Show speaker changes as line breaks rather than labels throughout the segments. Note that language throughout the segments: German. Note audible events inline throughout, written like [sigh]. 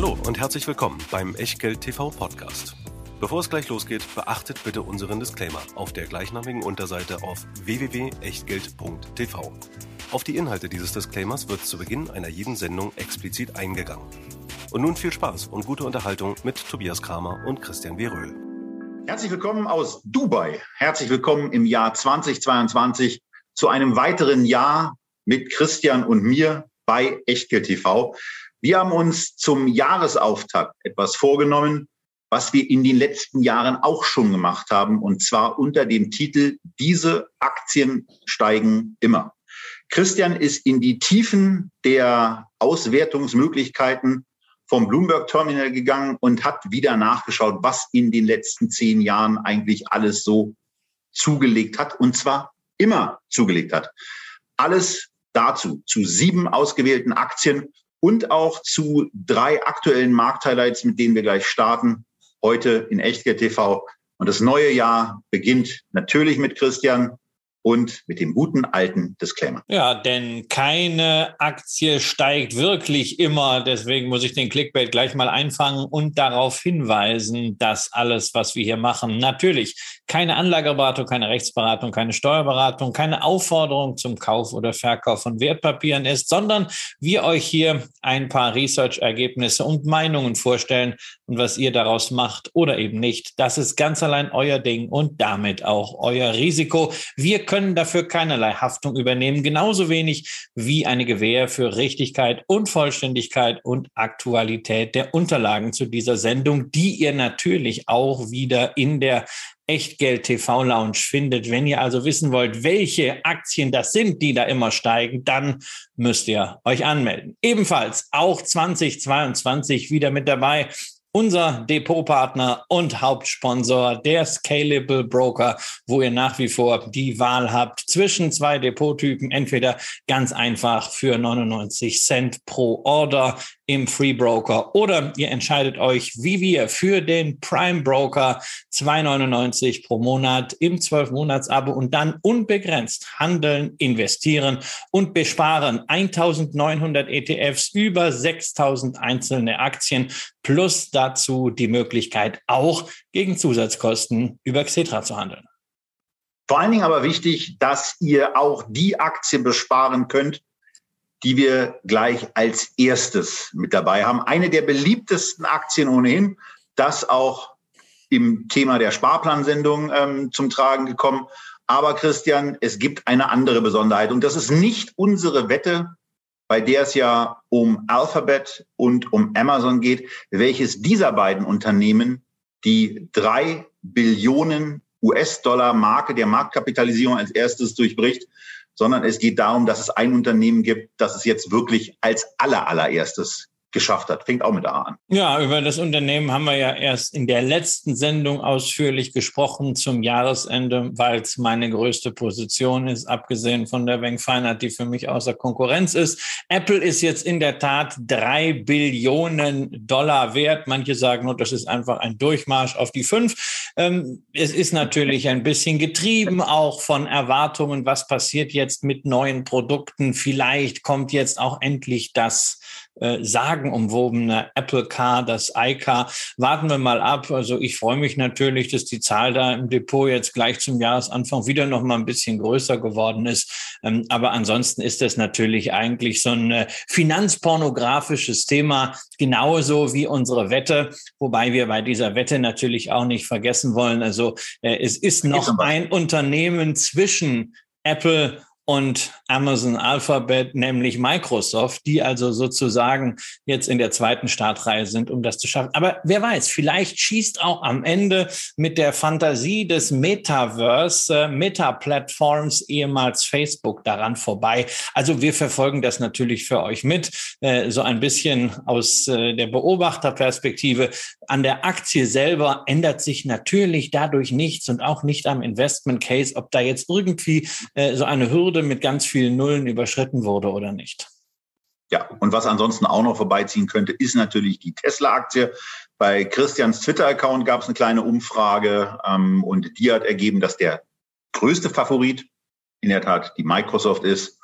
Hallo und herzlich willkommen beim Echtgeld TV Podcast. Bevor es gleich losgeht, beachtet bitte unseren Disclaimer auf der gleichnamigen Unterseite auf www.echtgeld.tv. Auf die Inhalte dieses Disclaimers wird zu Beginn einer jeden Sendung explizit eingegangen. Und nun viel Spaß und gute Unterhaltung mit Tobias Kramer und Christian W. Röhl.
Herzlich willkommen aus Dubai. Herzlich willkommen im Jahr 2022 zu einem weiteren Jahr mit Christian und mir bei Echtgeld TV. Wir haben uns zum Jahresauftakt etwas vorgenommen, was wir in den letzten Jahren auch schon gemacht haben, und zwar unter dem Titel Diese Aktien steigen immer. Christian ist in die Tiefen der Auswertungsmöglichkeiten vom Bloomberg Terminal gegangen und hat wieder nachgeschaut, was in den letzten zehn Jahren eigentlich alles so zugelegt hat, und zwar immer zugelegt hat. Alles dazu, zu sieben ausgewählten Aktien und auch zu drei aktuellen Markthighlights, mit denen wir gleich starten heute in Echtgeld TV. Und das neue Jahr beginnt natürlich mit Christian und mit dem guten alten Disclaimer.
Ja, denn keine Aktie steigt wirklich immer. Deswegen muss ich den Clickbait gleich mal einfangen und darauf hinweisen, dass alles, was wir hier machen, natürlich keine Anlageberatung, keine Rechtsberatung, keine Steuerberatung, keine Aufforderung zum Kauf oder Verkauf von Wertpapieren ist, sondern wir euch hier ein paar Research-Ergebnisse und Meinungen vorstellen und was ihr daraus macht oder eben nicht. Das ist ganz allein euer Ding und damit auch euer Risiko. Wir können dafür keinerlei Haftung übernehmen, genauso wenig wie eine Gewähr für Richtigkeit und Vollständigkeit und Aktualität der Unterlagen zu dieser Sendung, die ihr natürlich auch wieder in der Echtgeld TV Lounge findet. Wenn ihr also wissen wollt, welche Aktien das sind, die da immer steigen, dann müsst ihr euch anmelden. Ebenfalls auch 2022 wieder mit dabei unser Depotpartner und Hauptsponsor, der Scalable Broker, wo ihr nach wie vor die Wahl habt zwischen zwei Depottypen, entweder ganz einfach für 99 Cent pro Order im Free Broker oder ihr entscheidet euch wie wir für den Prime Broker 2,99 pro Monat im 12-Monats-Abo und dann unbegrenzt handeln, investieren und besparen 1900 ETFs über 6000 einzelne Aktien plus dazu die Möglichkeit auch gegen Zusatzkosten über Xetra zu handeln.
Vor allen Dingen aber wichtig, dass ihr auch die Aktie besparen könnt, die wir gleich als erstes mit dabei haben. Eine der beliebtesten Aktien ohnehin, das auch im Thema der Sparplansendung ähm, zum Tragen gekommen. Aber Christian, es gibt eine andere Besonderheit und das ist nicht unsere Wette, bei der es ja um Alphabet und um Amazon geht, welches dieser beiden Unternehmen die drei Billionen US-Dollar Marke der Marktkapitalisierung als erstes durchbricht sondern es geht darum, dass es ein Unternehmen gibt, das es jetzt wirklich als aller, allererstes geschafft hat. Fängt auch mit A an.
Ja, über das Unternehmen haben wir ja erst in der letzten Sendung ausführlich gesprochen zum Jahresende, weil es meine größte Position ist, abgesehen von der Bank Feinheit, die für mich außer Konkurrenz ist. Apple ist jetzt in der Tat drei Billionen Dollar wert. Manche sagen nur, das ist einfach ein Durchmarsch auf die fünf. Ähm, es ist natürlich ein bisschen getrieben auch von Erwartungen, was passiert jetzt mit neuen Produkten. Vielleicht kommt jetzt auch endlich das äh, sagenumwobene Apple Car, das iCar. Warten wir mal ab. Also ich freue mich natürlich, dass die Zahl da im Depot jetzt gleich zum Jahresanfang wieder noch mal ein bisschen größer geworden ist. Ähm, aber ansonsten ist das natürlich eigentlich so ein äh, finanzpornografisches Thema, genauso wie unsere Wette, wobei wir bei dieser Wette natürlich auch nicht vergessen wollen. Also äh, es ist noch ein Unternehmen zwischen Apple und Amazon Alphabet, nämlich Microsoft, die also sozusagen jetzt in der zweiten Startreihe sind, um das zu schaffen. Aber wer weiß, vielleicht schießt auch am Ende mit der Fantasie des Metaverse, äh, Meta-Plattforms, ehemals Facebook, daran vorbei. Also wir verfolgen das natürlich für euch mit, äh, so ein bisschen aus äh, der Beobachterperspektive. An der Aktie selber ändert sich natürlich dadurch nichts und auch nicht am Investment Case, ob da jetzt irgendwie äh, so eine Hürde Hürde mit ganz vielen Nullen überschritten wurde oder nicht.
Ja, und was ansonsten auch noch vorbeiziehen könnte, ist natürlich die Tesla-Aktie. Bei Christians Twitter-Account gab es eine kleine Umfrage ähm, und die hat ergeben, dass der größte Favorit in der Tat die Microsoft ist.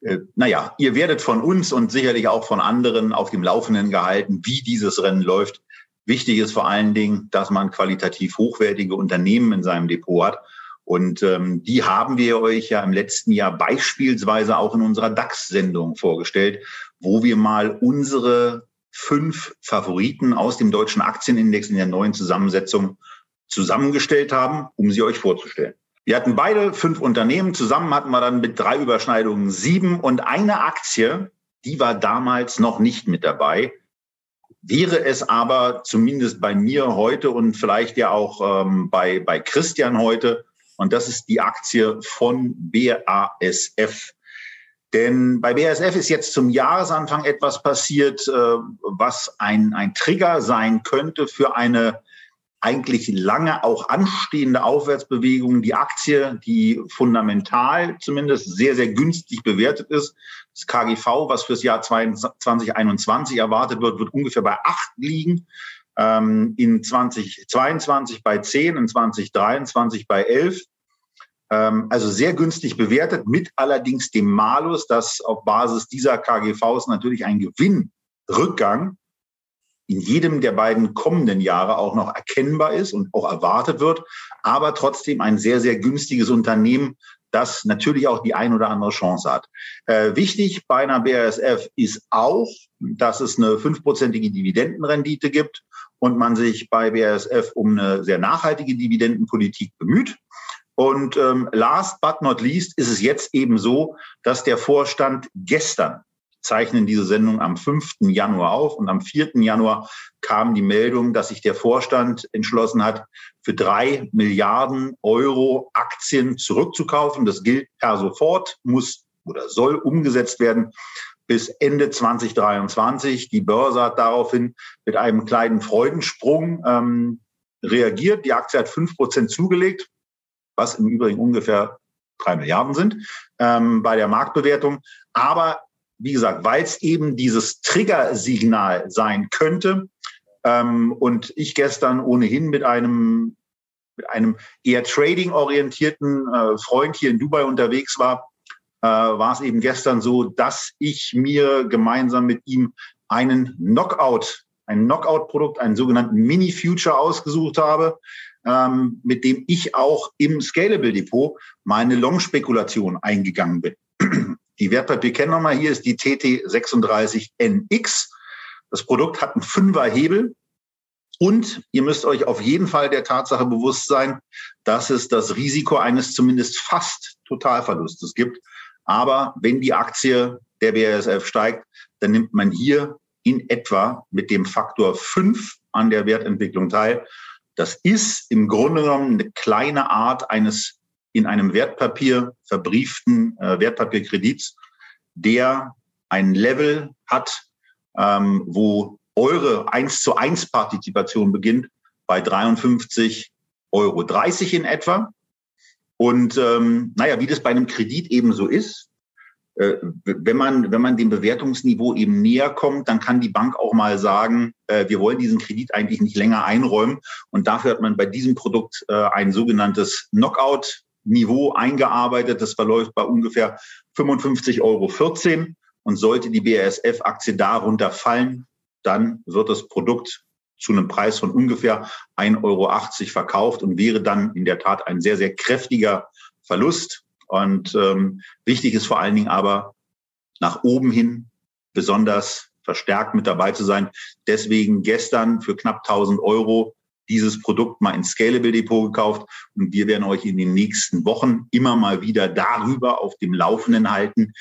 äh, naja, ihr werdet von uns und sicherlich auch von anderen auf dem Laufenden gehalten, wie dieses Rennen läuft. Wichtig ist vor allen Dingen, dass man qualitativ hochwertige Unternehmen in seinem Depot hat. Und ähm, die haben wir euch ja im letzten Jahr beispielsweise auch in unserer DAX-Sendung vorgestellt, wo wir mal unsere fünf Favoriten aus dem deutschen Aktienindex in der neuen Zusammensetzung zusammengestellt haben, um sie euch vorzustellen. Wir hatten beide fünf Unternehmen. Zusammen hatten wir dann mit drei Überschneidungen sieben und eine Aktie, die war damals noch nicht mit dabei. Wäre es aber zumindest bei mir heute und vielleicht ja auch ähm, bei, bei Christian heute, und das ist die Aktie von BASF. Denn bei BASF ist jetzt zum Jahresanfang etwas passiert, äh, was ein, ein Trigger sein könnte für eine eigentlich lange auch anstehende Aufwärtsbewegungen. Die Aktie, die fundamental zumindest sehr, sehr günstig bewertet ist. Das KGV, was fürs Jahr 2021 erwartet wird, wird ungefähr bei acht liegen. Ähm, in 2022 bei zehn, in 2023 bei elf. Ähm, also sehr günstig bewertet, mit allerdings dem Malus, dass auf Basis dieser KGVs natürlich ein Gewinnrückgang in jedem der beiden kommenden Jahre auch noch erkennbar ist und auch erwartet wird, aber trotzdem ein sehr, sehr günstiges Unternehmen, das natürlich auch die ein oder andere Chance hat. Äh, wichtig bei einer BASF ist auch, dass es eine fünfprozentige Dividendenrendite gibt und man sich bei BASF um eine sehr nachhaltige Dividendenpolitik bemüht. Und ähm, last but not least ist es jetzt eben so, dass der Vorstand gestern zeichnen diese Sendung am 5. Januar auf und am 4. Januar kam die Meldung, dass sich der Vorstand entschlossen hat, für drei Milliarden Euro Aktien zurückzukaufen. Das gilt per sofort, muss oder soll umgesetzt werden bis Ende 2023. Die Börse hat daraufhin mit einem kleinen Freudensprung ähm, reagiert. Die Aktie hat fünf Prozent zugelegt, was im Übrigen ungefähr drei Milliarden sind ähm, bei der Marktbewertung. Aber wie gesagt, weil es eben dieses Triggersignal sein könnte. Ähm, und ich gestern ohnehin mit einem, mit einem eher trading-orientierten äh, Freund hier in Dubai unterwegs war, äh, war es eben gestern so, dass ich mir gemeinsam mit ihm einen Knockout, ein Knockout-Produkt, einen sogenannten Mini-Future ausgesucht habe, ähm, mit dem ich auch im Scalable Depot meine Long-Spekulation eingegangen bin. [clears throat] Die Wertpapierkennnummer hier ist die TT36NX. Das Produkt hat einen Fünfer Hebel. Und ihr müsst euch auf jeden Fall der Tatsache bewusst sein, dass es das Risiko eines zumindest fast Totalverlustes gibt. Aber wenn die Aktie der BASF steigt, dann nimmt man hier in etwa mit dem Faktor 5 an der Wertentwicklung teil. Das ist im Grunde genommen eine kleine Art eines in einem Wertpapier verbrieften äh, Wertpapierkredits, der ein Level hat, ähm, wo eure 1 zu 1 Partizipation beginnt bei 53,30 Euro in etwa. Und ähm, naja, wie das bei einem Kredit eben so ist, wenn man, wenn man dem Bewertungsniveau eben näher kommt, dann kann die Bank auch mal sagen, äh, wir wollen diesen Kredit eigentlich nicht länger einräumen. Und dafür hat man bei diesem Produkt äh, ein sogenanntes Knockout Niveau eingearbeitet. Das verläuft bei ungefähr 55,14 Euro. Und sollte die BASF-Aktie darunter fallen, dann wird das Produkt zu einem Preis von ungefähr 1,80 Euro verkauft und wäre dann in der Tat ein sehr, sehr kräftiger Verlust. Und ähm, wichtig ist vor allen Dingen aber nach oben hin besonders verstärkt mit dabei zu sein. Deswegen gestern für knapp 1000 Euro dieses Produkt mal ins Scalable Depot gekauft und wir werden euch in den nächsten Wochen immer mal wieder darüber auf dem Laufenden halten,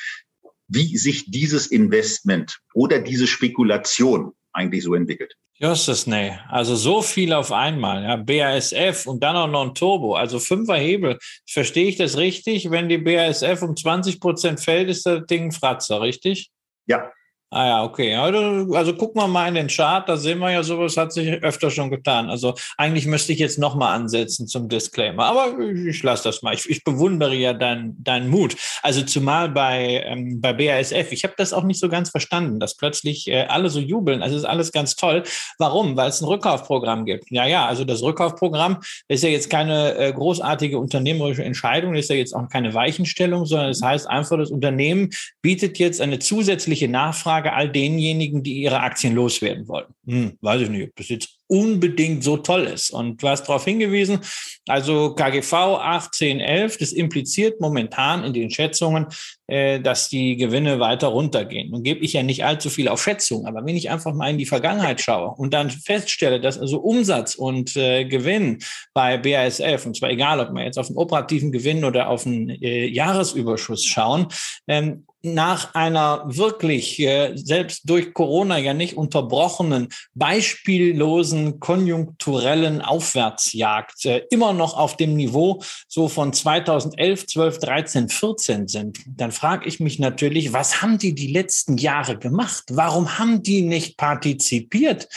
wie sich dieses Investment oder diese Spekulation eigentlich so entwickelt.
Justus, nee. Also so viel auf einmal. Ja. BASF und dann auch noch ein Turbo. Also fünfer Hebel. Verstehe ich das richtig? Wenn die BASF um 20 Prozent fällt, ist das Ding Fratzer, richtig?
Ja,
Ah ja, okay. Also, gucken wir mal in den Chart, da sehen wir ja, sowas hat sich öfter schon getan. Also eigentlich müsste ich jetzt nochmal ansetzen zum Disclaimer, aber ich, ich lasse das mal. Ich, ich bewundere ja deinen dein Mut. Also zumal bei, ähm, bei BASF, ich habe das auch nicht so ganz verstanden, dass plötzlich äh, alle so jubeln. Also ist alles ganz toll. Warum? Weil es ein Rückkaufprogramm gibt. Ja, ja, also das Rückkaufprogramm ist ja jetzt keine äh, großartige unternehmerische Entscheidung, ist ja jetzt auch keine Weichenstellung, sondern es das heißt einfach, das Unternehmen bietet jetzt eine zusätzliche Nachfrage Frage all denjenigen, die ihre Aktien loswerden wollen. Hm, weiß ich nicht, ob das jetzt unbedingt so toll ist. Und du hast darauf hingewiesen, also KGV 1811, das impliziert momentan in den Schätzungen, äh, dass die Gewinne weiter runtergehen. Nun gebe ich ja nicht allzu viel auf Schätzungen, aber wenn ich einfach mal in die Vergangenheit schaue und dann feststelle, dass also Umsatz und äh, Gewinn bei BASF, und zwar egal, ob wir jetzt auf den operativen Gewinn oder auf den äh, Jahresüberschuss schauen, ähm, nach einer wirklich äh, selbst durch Corona ja nicht unterbrochenen, beispiellosen konjunkturellen Aufwärtsjagd äh, immer noch auf dem Niveau so von 2011, 12, 13, 14 sind, dann frage ich mich natürlich, was haben die die letzten Jahre gemacht? Warum haben die nicht partizipiert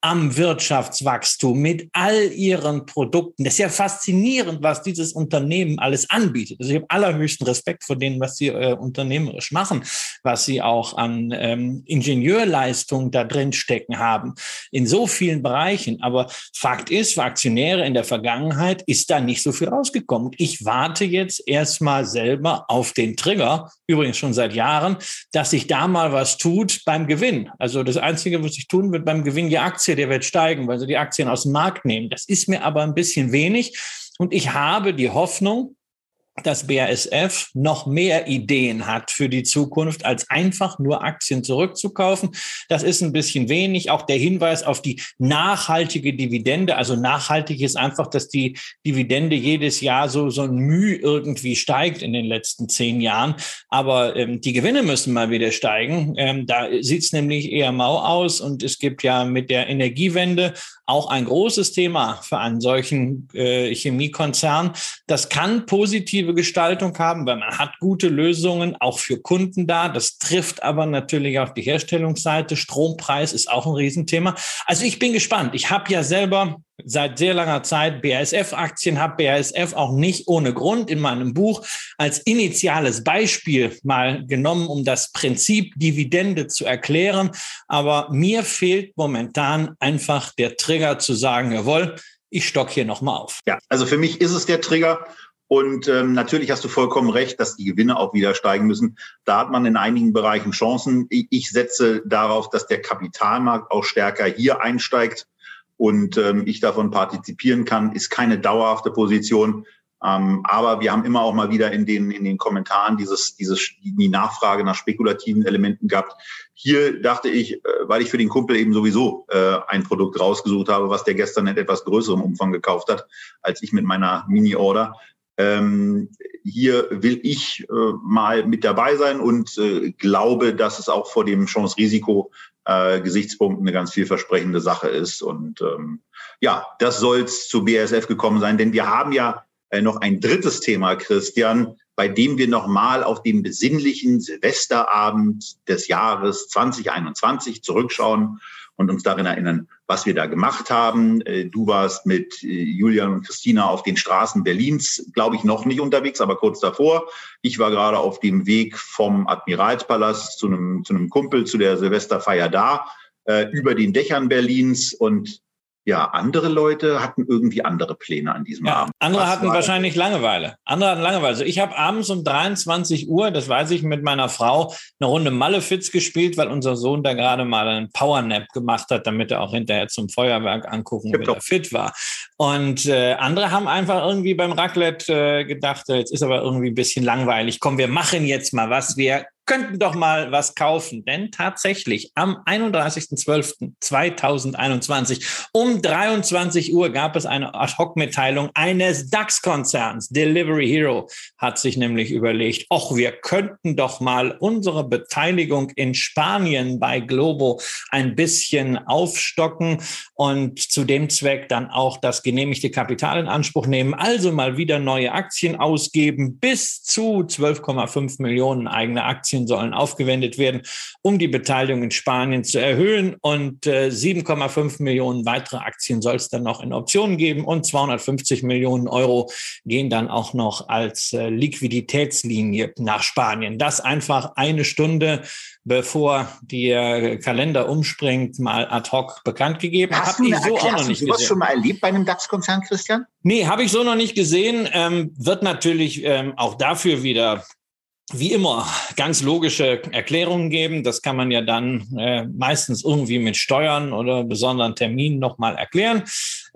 am Wirtschaftswachstum mit all ihren Produkten. Das ist ja faszinierend, was dieses Unternehmen alles anbietet. Also ich habe allerhöchsten Respekt vor denen, was sie äh, unternehmerisch machen, was sie auch an ähm, Ingenieurleistung da drin stecken haben, in so vielen Bereichen. Aber Fakt ist, für Aktionäre in der Vergangenheit ist da nicht so viel rausgekommen. Ich warte jetzt erstmal selber auf den Trigger, übrigens schon seit Jahren, dass sich da mal was tut beim Gewinn. Also das Einzige, was ich tun wird beim Gewinn, die Aktie Aktie, der wird steigen, weil sie die Aktien aus dem Markt nehmen. Das ist mir aber ein bisschen wenig. Und ich habe die Hoffnung, dass BASF noch mehr Ideen hat für die Zukunft, als einfach nur Aktien zurückzukaufen. Das ist ein bisschen wenig. Auch der Hinweis auf die nachhaltige Dividende. Also nachhaltig ist einfach, dass die Dividende jedes Jahr so, so ein Mühe irgendwie steigt in den letzten zehn Jahren. Aber ähm, die Gewinne müssen mal wieder steigen. Ähm, da sieht es nämlich eher mau aus. Und es gibt ja mit der Energiewende auch ein großes Thema für einen solchen äh, Chemiekonzern. Das kann positive Gestaltung haben, weil man hat gute Lösungen auch für Kunden da. Das trifft aber natürlich auch die Herstellungsseite. Strompreis ist auch ein Riesenthema. Also ich bin gespannt. Ich habe ja selber seit sehr langer Zeit BASF-Aktien, habe BASF auch nicht ohne Grund in meinem Buch als initiales Beispiel mal genommen, um das Prinzip Dividende zu erklären. Aber mir fehlt momentan einfach der Trigger zu sagen, jawohl, ich stock hier nochmal auf.
Ja, also für mich ist es der Trigger. Und ähm, natürlich hast du vollkommen recht, dass die Gewinne auch wieder steigen müssen. Da hat man in einigen Bereichen Chancen. Ich setze darauf, dass der Kapitalmarkt auch stärker hier einsteigt und ähm, ich davon partizipieren kann, ist keine dauerhafte Position. Ähm, aber wir haben immer auch mal wieder in den, in den Kommentaren dieses, dieses, die Nachfrage nach spekulativen Elementen gehabt. Hier dachte ich, äh, weil ich für den Kumpel eben sowieso äh, ein Produkt rausgesucht habe, was der gestern in etwas größerem Umfang gekauft hat, als ich mit meiner Mini-Order. Ähm, hier will ich äh, mal mit dabei sein und äh, glaube, dass es auch vor dem Chance-Risiko äh, eine ganz vielversprechende Sache ist. Und ähm, ja, das soll es zu BASF gekommen sein, denn wir haben ja äh, noch ein drittes Thema, Christian, bei dem wir nochmal auf den besinnlichen Silvesterabend des Jahres 2021 zurückschauen und uns darin erinnern, was wir da gemacht haben. Äh, du warst mit äh, Julian und Christina auf den Straßen Berlins, glaube ich, noch nicht unterwegs, aber kurz davor. Ich war gerade auf dem Weg vom Admiralspalast zu einem, zu einem Kumpel zu der Silvesterfeier da, äh, über den Dächern Berlins und ja, andere Leute hatten irgendwie andere Pläne an diesem ja, Abend.
Andere Was hatten wahrscheinlich das? Langeweile. Andere hatten Langeweile. Also ich habe abends um 23 Uhr, das weiß ich, mit meiner Frau eine Runde Malefiz gespielt, weil unser Sohn da gerade mal einen Powernap gemacht hat, damit er auch hinterher zum Feuerwerk angucken, wenn er fit war. Und äh, andere haben einfach irgendwie beim Raclette äh, gedacht, jetzt ist aber irgendwie ein bisschen langweilig. Komm, wir machen jetzt mal was. Wir könnten doch mal was kaufen. Denn tatsächlich am 31.12.2021 um 23 Uhr gab es eine Ad-Hoc-Mitteilung eines DAX-Konzerns. Delivery Hero hat sich nämlich überlegt, ach, wir könnten doch mal unsere Beteiligung in Spanien bei Globo ein bisschen aufstocken und zu dem Zweck dann auch das genehmigte Kapital in Anspruch nehmen. Also mal wieder neue Aktien ausgeben, bis zu 12,5 Millionen eigene Aktien Aktien sollen aufgewendet werden, um die Beteiligung in Spanien zu erhöhen. Und äh, 7,5 Millionen weitere Aktien soll es dann noch in Optionen geben und 250 Millionen Euro gehen dann auch noch als äh, Liquiditätslinie nach Spanien. Das einfach eine Stunde bevor der Kalender umspringt, mal ad hoc bekannt gegeben.
Hast hab du ich so auch noch nicht gesehen. Hast du schon mal erlebt bei einem DAX-Konzern, Christian?
Nee, habe ich so noch nicht gesehen. Ähm, wird natürlich ähm, auch dafür wieder wie immer ganz logische Erklärungen geben. Das kann man ja dann äh, meistens irgendwie mit Steuern oder besonderen Terminen nochmal erklären.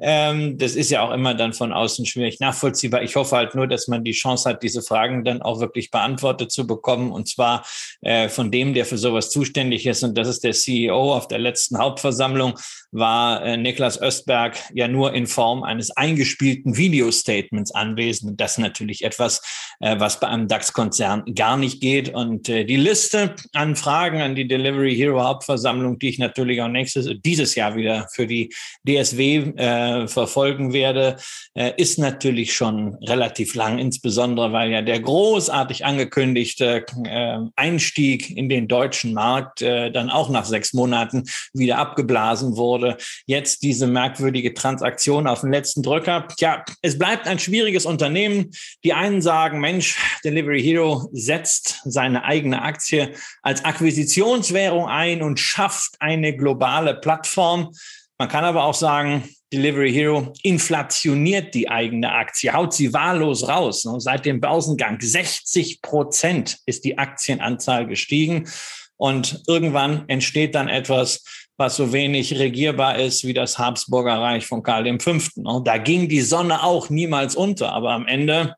Ähm, das ist ja auch immer dann von außen schwierig nachvollziehbar. Ich hoffe halt nur, dass man die Chance hat, diese Fragen dann auch wirklich beantwortet zu bekommen. Und zwar äh, von dem, der für sowas zuständig ist. Und das ist der CEO auf der letzten Hauptversammlung, war äh, Niklas Östberg ja nur in Form eines eingespielten Video-Statements anwesend. Und das ist natürlich etwas, äh, was bei einem DAX-Konzern gar nicht geht. Und äh, die Liste an Fragen an die Delivery Hero Hauptversammlung, die ich natürlich auch nächstes, dieses Jahr wieder für die DSW äh, verfolgen werde, äh, ist natürlich schon relativ lang, insbesondere weil ja der großartig angekündigte äh, Einstieg in den deutschen Markt äh, dann auch nach sechs Monaten wieder abgeblasen wurde. Jetzt diese merkwürdige Transaktion auf den letzten Drücker. Tja, es bleibt ein schwieriges Unternehmen. Die einen sagen, Mensch, Delivery Hero setzt seine eigene Aktie als Akquisitionswährung ein und schafft eine globale Plattform. Man kann aber auch sagen, Delivery Hero inflationiert die eigene Aktie, haut sie wahllos raus. Seit dem Börsengang 60 Prozent ist die Aktienanzahl gestiegen. Und irgendwann entsteht dann etwas, was so wenig regierbar ist wie das Habsburger Reich von Karl V. Da ging die Sonne auch niemals unter, aber am Ende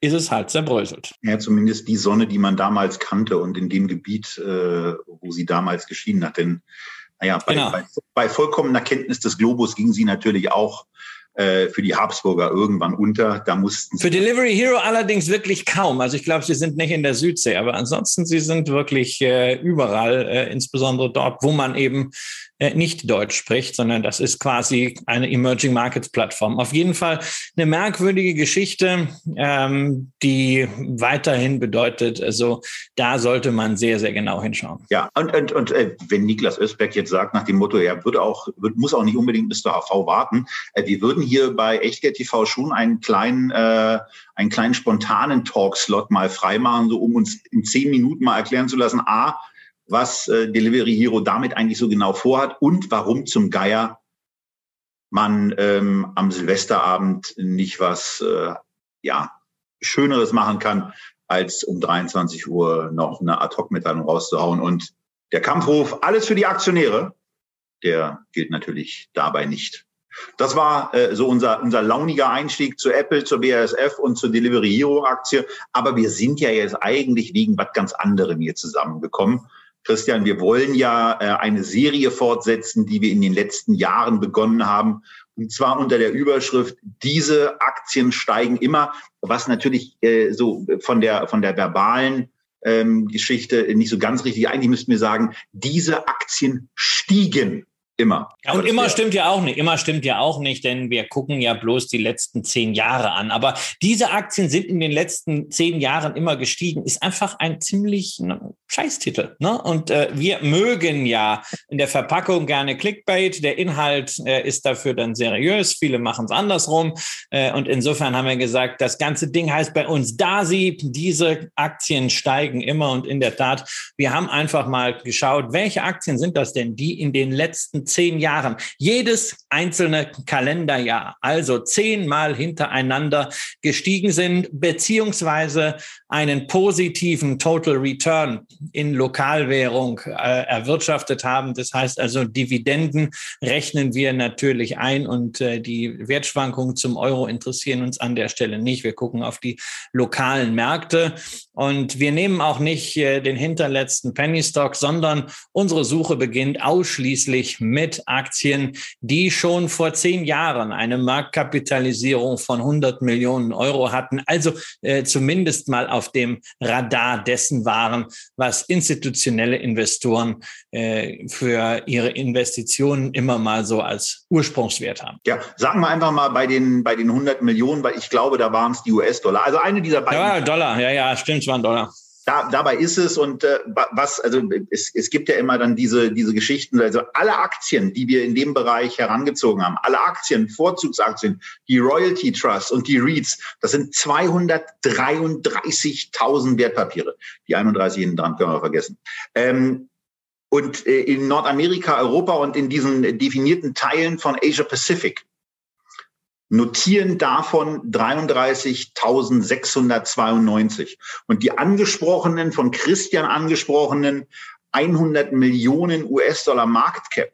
ist es halt zerbröselt.
Ja, zumindest die Sonne, die man damals kannte und in dem Gebiet, äh, wo sie damals geschienen hat. Denn naja, bei, genau. bei, bei vollkommener Kenntnis des Globus ging sie natürlich auch äh, für die Habsburger irgendwann unter. Da mussten
Für Delivery Hero allerdings wirklich kaum. Also ich glaube, sie sind nicht in der Südsee, aber ansonsten sie sind wirklich äh, überall, äh, insbesondere dort, wo man eben nicht Deutsch spricht, sondern das ist quasi eine Emerging Markets Plattform. Auf jeden Fall eine merkwürdige Geschichte, ähm, die weiterhin bedeutet, also da sollte man sehr, sehr genau hinschauen.
Ja, und, und, und äh, wenn Niklas Ösberg jetzt sagt nach dem Motto, er würde auch, wird, muss auch nicht unbedingt bis zur HV warten, äh, wir würden hier bei Echtgeld TV schon einen kleinen, äh, einen kleinen spontanen Talkslot mal freimachen, so um uns in zehn Minuten mal erklären zu lassen, a, was äh, Delivery Hero damit eigentlich so genau vorhat und warum zum Geier man ähm, am Silvesterabend nicht was äh, ja Schöneres machen kann, als um 23 Uhr noch eine Ad-Hoc-Mitteilung rauszuhauen. Und der Kampfruf, alles für die Aktionäre, der gilt natürlich dabei nicht. Das war äh, so unser, unser launiger Einstieg zu Apple, zur BASF und zur Delivery Hero Aktie. Aber wir sind ja jetzt eigentlich wegen was ganz anderem hier zusammengekommen. Christian, wir wollen ja äh, eine Serie fortsetzen, die wir in den letzten Jahren begonnen haben. Und zwar unter der Überschrift, diese Aktien steigen immer, was natürlich äh, so von der, von der verbalen ähm, Geschichte nicht so ganz richtig. Eigentlich müssten wir sagen, diese Aktien stiegen Immer.
Ja, und immer stimmt ja auch nicht. Immer stimmt ja auch nicht, denn wir gucken ja bloß die letzten zehn Jahre an. Aber diese Aktien sind in den letzten zehn Jahren immer gestiegen. Ist einfach ein ziemlich ne, Scheißtitel. Ne? Und äh, wir mögen ja in der Verpackung gerne Clickbait. Der Inhalt äh, ist dafür dann seriös. Viele machen es andersrum. Äh, und insofern haben wir gesagt, das ganze Ding heißt bei uns DASI. Diese Aktien steigen immer. Und in der Tat, wir haben einfach mal geschaut, welche Aktien sind das denn, die in den letzten zehn Jahren, jedes einzelne Kalenderjahr, also zehnmal hintereinander gestiegen sind, beziehungsweise einen positiven Total Return in Lokalwährung äh, erwirtschaftet haben. Das heißt also, Dividenden rechnen wir natürlich ein und äh, die Wertschwankungen zum Euro interessieren uns an der Stelle nicht. Wir gucken auf die lokalen Märkte und wir nehmen auch nicht äh, den hinterletzten Penny Stock, sondern unsere Suche beginnt ausschließlich mit Aktien, die schon vor zehn Jahren eine Marktkapitalisierung von 100 Millionen Euro hatten. Also äh, zumindest mal auf dem Radar dessen waren, was institutionelle Investoren äh, für ihre Investitionen immer mal so als Ursprungswert haben.
Ja, sagen wir einfach mal bei den, bei den 100 Millionen, weil ich glaube, da waren es die US-Dollar. Also eine dieser beiden.
Ja, Dollar, ja, ja, stimmt, es waren Dollar.
da, dabei ist es und äh, was, also es, es gibt ja immer dann diese, diese Geschichten, also alle Aktien, die wir in dem Bereich herangezogen haben, alle Aktien, Vorzugsaktien, die Royalty Trust und die REITs, das sind 233.000 Wertpapiere. Die 31 hinten dran können wir vergessen. Ähm, und äh, in Nordamerika, Europa und in diesen definierten Teilen von Asia Pacific notieren davon 33.692. Und die angesprochenen, von Christian angesprochenen 100 Millionen US-Dollar Market Cap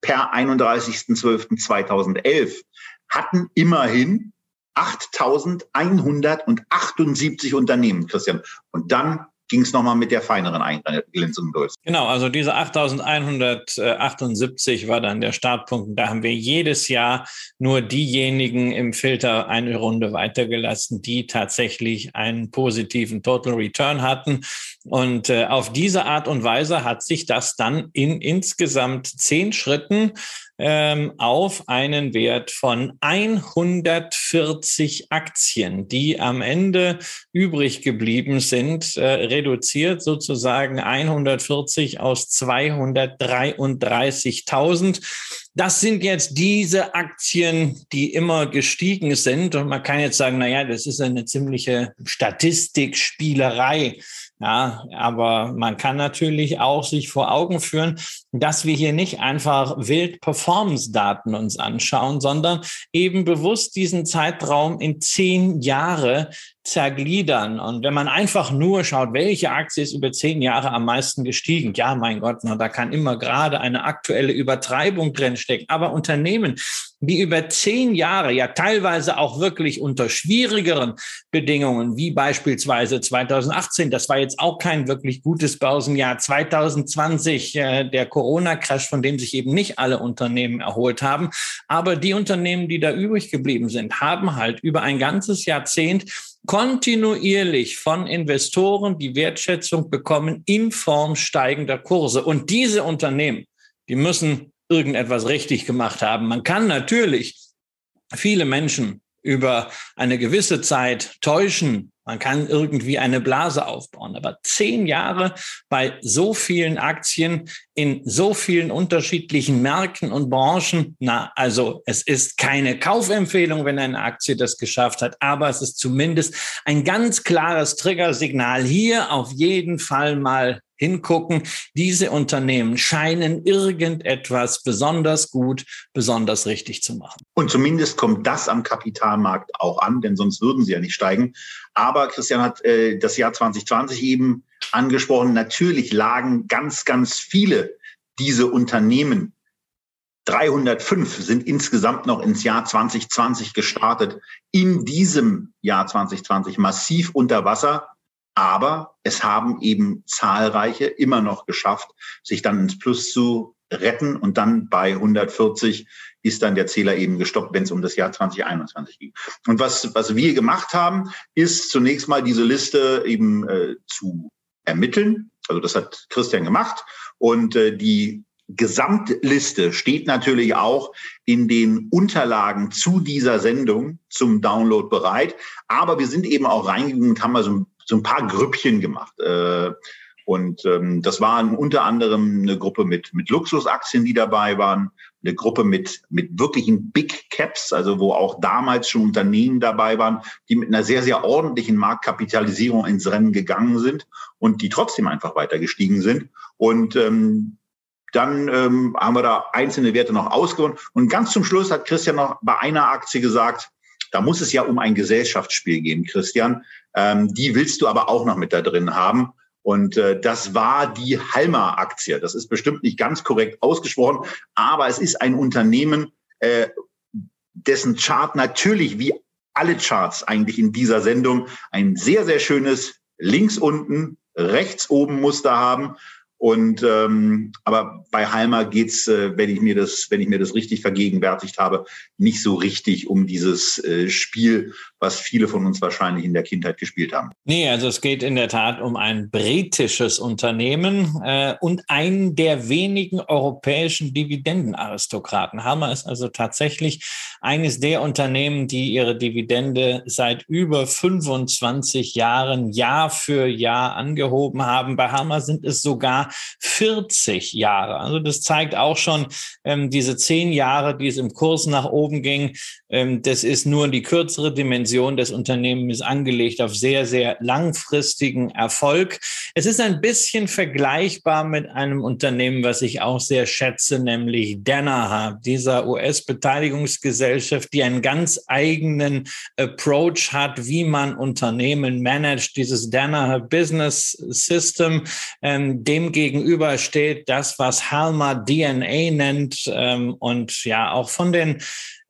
per 31.12.2011 hatten immerhin 8.178 Unternehmen, Christian. Und dann ging es nochmal mit der feineren Eingrenzung durch.
Genau, also diese 8178 war dann der Startpunkt. Da haben wir jedes Jahr nur diejenigen im Filter eine Runde weitergelassen, die tatsächlich einen positiven Total Return hatten. Und äh, auf diese Art und Weise hat sich das dann in insgesamt zehn Schritten ähm, auf einen Wert von 140 Aktien, die am Ende übrig geblieben sind, äh, reduziert sozusagen 140 aus 233.000. Das sind jetzt diese Aktien, die immer gestiegen sind. Und man kann jetzt sagen, na ja, das ist eine ziemliche Statistikspielerei. Ja, aber man kann natürlich auch sich vor Augen führen, dass wir hier nicht einfach wild Performance-Daten uns anschauen, sondern eben bewusst diesen Zeitraum in zehn Jahre zergliedern. Und wenn man einfach nur schaut, welche Aktie ist über zehn Jahre am meisten gestiegen, ja, mein Gott, na, da kann immer gerade eine aktuelle Übertreibung drinstecken. Aber Unternehmen, die über zehn Jahre, ja teilweise auch wirklich unter schwierigeren Bedingungen, wie beispielsweise 2018, das war jetzt auch kein wirklich gutes Börsenjahr, 2020 äh, der Corona-Crash, von dem sich eben nicht alle Unternehmen erholt haben, aber die Unternehmen, die da übrig geblieben sind, haben halt über ein ganzes Jahrzehnt kontinuierlich von Investoren die Wertschätzung bekommen in Form steigender Kurse. Und diese Unternehmen, die müssen irgendetwas richtig gemacht haben. Man kann natürlich viele Menschen über eine gewisse Zeit täuschen. Man kann irgendwie eine Blase aufbauen. Aber zehn Jahre bei so vielen Aktien in so vielen unterschiedlichen Märkten und Branchen, na, also es ist keine Kaufempfehlung, wenn eine Aktie das geschafft hat, aber es ist zumindest ein ganz klares Triggersignal, hier auf jeden Fall mal hingucken. Diese Unternehmen scheinen irgendetwas besonders gut, besonders richtig zu machen.
Und zumindest kommt das am Kapitalmarkt auch an, denn sonst würden sie ja nicht steigen. Aber Christian hat äh, das Jahr 2020 eben angesprochen. Natürlich lagen ganz, ganz viele diese Unternehmen 305 sind insgesamt noch ins Jahr 2020 gestartet. In diesem Jahr 2020 massiv unter Wasser. Aber es haben eben zahlreiche immer noch geschafft, sich dann ins Plus zu retten. Und dann bei 140 ist dann der Zähler eben gestoppt, wenn es um das Jahr 2021 ging. Und was, was wir gemacht haben, ist zunächst mal diese Liste eben äh, zu ermitteln. Also das hat Christian gemacht. Und äh, die Gesamtliste steht natürlich auch in den Unterlagen zu dieser Sendung zum Download bereit. Aber wir sind eben auch reingegangen und haben mal so so ein paar Grüppchen gemacht. Äh, und ähm, das waren unter anderem eine Gruppe mit, mit Luxusaktien, die dabei waren, eine Gruppe mit, mit wirklichen Big Caps, also wo auch damals schon Unternehmen dabei waren, die mit einer sehr, sehr ordentlichen Marktkapitalisierung ins Rennen gegangen sind und die trotzdem einfach weiter gestiegen sind. Und ähm, dann ähm, haben wir da einzelne Werte noch ausgewonnen. Und ganz zum Schluss hat Christian noch bei einer Aktie gesagt, da muss es ja um ein Gesellschaftsspiel gehen, Christian. Ähm, die willst du aber auch noch mit da drin haben. Und äh, das war die Halma-Aktie. Das ist bestimmt nicht ganz korrekt ausgesprochen, aber es ist ein Unternehmen, äh, dessen Chart natürlich wie alle Charts eigentlich in dieser Sendung ein sehr, sehr schönes links unten, rechts oben Muster haben Und ähm, aber bei Halmer geht's, äh, wenn ich mir das, wenn ich mir das richtig vergegenwärtigt habe, nicht so richtig um dieses äh, Spiel, was viele von uns wahrscheinlich in der Kindheit gespielt haben.
Nee, also es geht in der Tat um ein britisches Unternehmen äh, und einen der wenigen europäischen Dividendenaristokraten. Halmer ist also tatsächlich eines der Unternehmen, die ihre Dividende seit über 25 Jahren Jahr für Jahr angehoben haben. Bei Halmer sind es sogar 40 Jahre. Also das zeigt auch schon ähm, diese zehn Jahre, die es im Kurs nach oben ging. Ähm, das ist nur die kürzere Dimension des Unternehmens angelegt auf sehr, sehr langfristigen Erfolg. Es ist ein bisschen vergleichbar mit einem Unternehmen, was ich auch sehr schätze, nämlich Danaher, dieser US-Beteiligungsgesellschaft, die einen ganz eigenen Approach hat, wie man Unternehmen managt. Dieses Danaher Business System, ähm, dem gegenüber steht das, was Halma DNA nennt ähm, und ja auch von den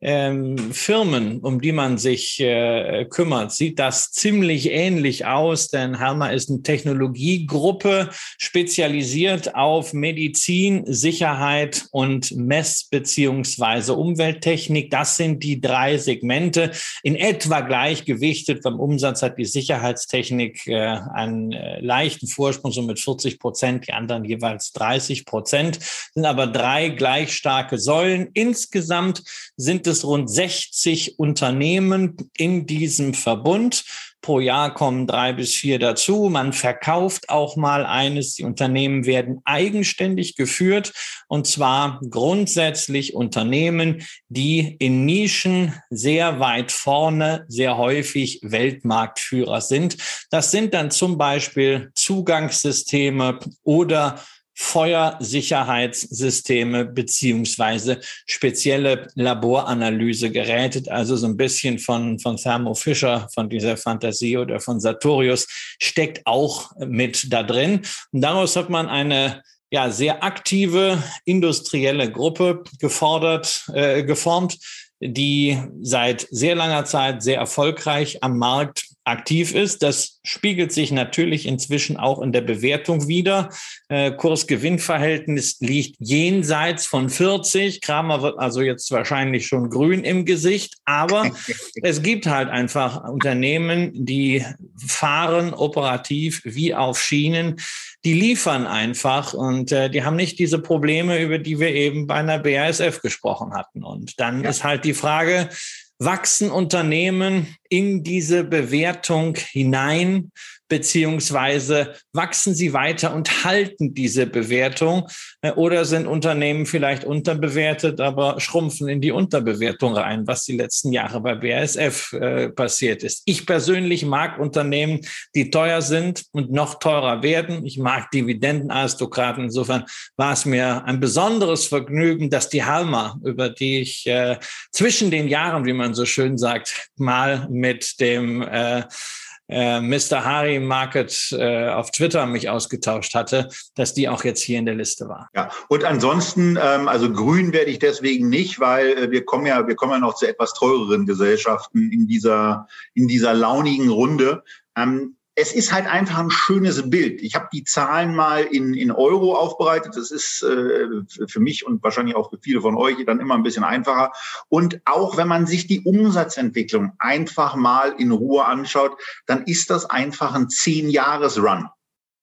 ähm, Firmen, um die man sich äh, kümmert, sieht das ziemlich ähnlich aus, denn Halma ist eine Technologiegruppe spezialisiert auf Medizin, Sicherheit und Mess- beziehungsweise Umwelttechnik. Das sind die drei Segmente. In etwa gleichgewichtet beim Umsatz hat die Sicherheitstechnik äh, einen äh, leichten Vorsprung, so mit 40 Prozent, die anderen jeweils 30 Prozent, sind aber drei gleich starke Säulen. Insgesamt sind es rund 60 Unternehmen in diesem Verbund. Pro Jahr kommen drei bis vier dazu. Man verkauft auch mal eines. Die Unternehmen werden eigenständig geführt und zwar grundsätzlich Unternehmen, die in Nischen sehr weit vorne, sehr häufig Weltmarktführer sind. Das sind dann zum Beispiel Zugangssysteme oder Feuersicherheitssysteme beziehungsweise spezielle Laboranalysegeräte, also so ein bisschen von, von Thermo Fisher, von dieser Fantasie oder von Sartorius, steckt auch mit da drin. Und daraus hat man eine ja, sehr aktive industrielle Gruppe gefordert, äh, geformt, die seit sehr langer Zeit sehr erfolgreich am Markt aktiv ist. Das spiegelt sich natürlich inzwischen auch in der Bewertung wieder. Äh, Kurs-Gewinn-Verhältnis liegt jenseits von 40. Kramer wird also jetzt wahrscheinlich schon grün im Gesicht, aber [laughs] es gibt halt einfach Unternehmen, die fahren operativ wie auf Schienen. Die liefern einfach und äh, die haben nicht diese Probleme, über die wir eben bei einer BASF gesprochen hatten. Und dann ja. ist halt die Frage, wachsen Unternehmen in diese Bewertung hinein beziehungsweise wachsen sie weiter und halten diese Bewertung äh, oder sind Unternehmen vielleicht unterbewertet, aber schrumpfen in die Unterbewertung rein, was die letzten Jahre bei BASF äh, passiert ist. Ich persönlich mag Unternehmen, die teuer sind und noch teurer werden. Ich mag Dividendenaristokraten. Insofern war es mir ein besonderes Vergnügen, dass die Halma, über die ich äh, zwischen den Jahren, wie man so schön sagt, mal mit dem äh, äh, Mr. Harry Market äh, auf Twitter mich ausgetauscht hatte, dass die auch jetzt hier in der Liste war.
Ja, und ansonsten, ähm, also grün werde ich deswegen nicht, weil äh, wir kommen ja, wir kommen ja noch zu etwas teureren Gesellschaften in dieser, in dieser launigen Runde. Ähm, es ist halt einfach ein schönes Bild. Ich habe die Zahlen mal in, in Euro aufbereitet. Das ist äh, für mich und wahrscheinlich auch für viele von euch dann immer ein bisschen einfacher. Und auch wenn man sich die Umsatzentwicklung einfach mal in Ruhe anschaut, dann ist das einfach ein Zehn-Jahres-Run.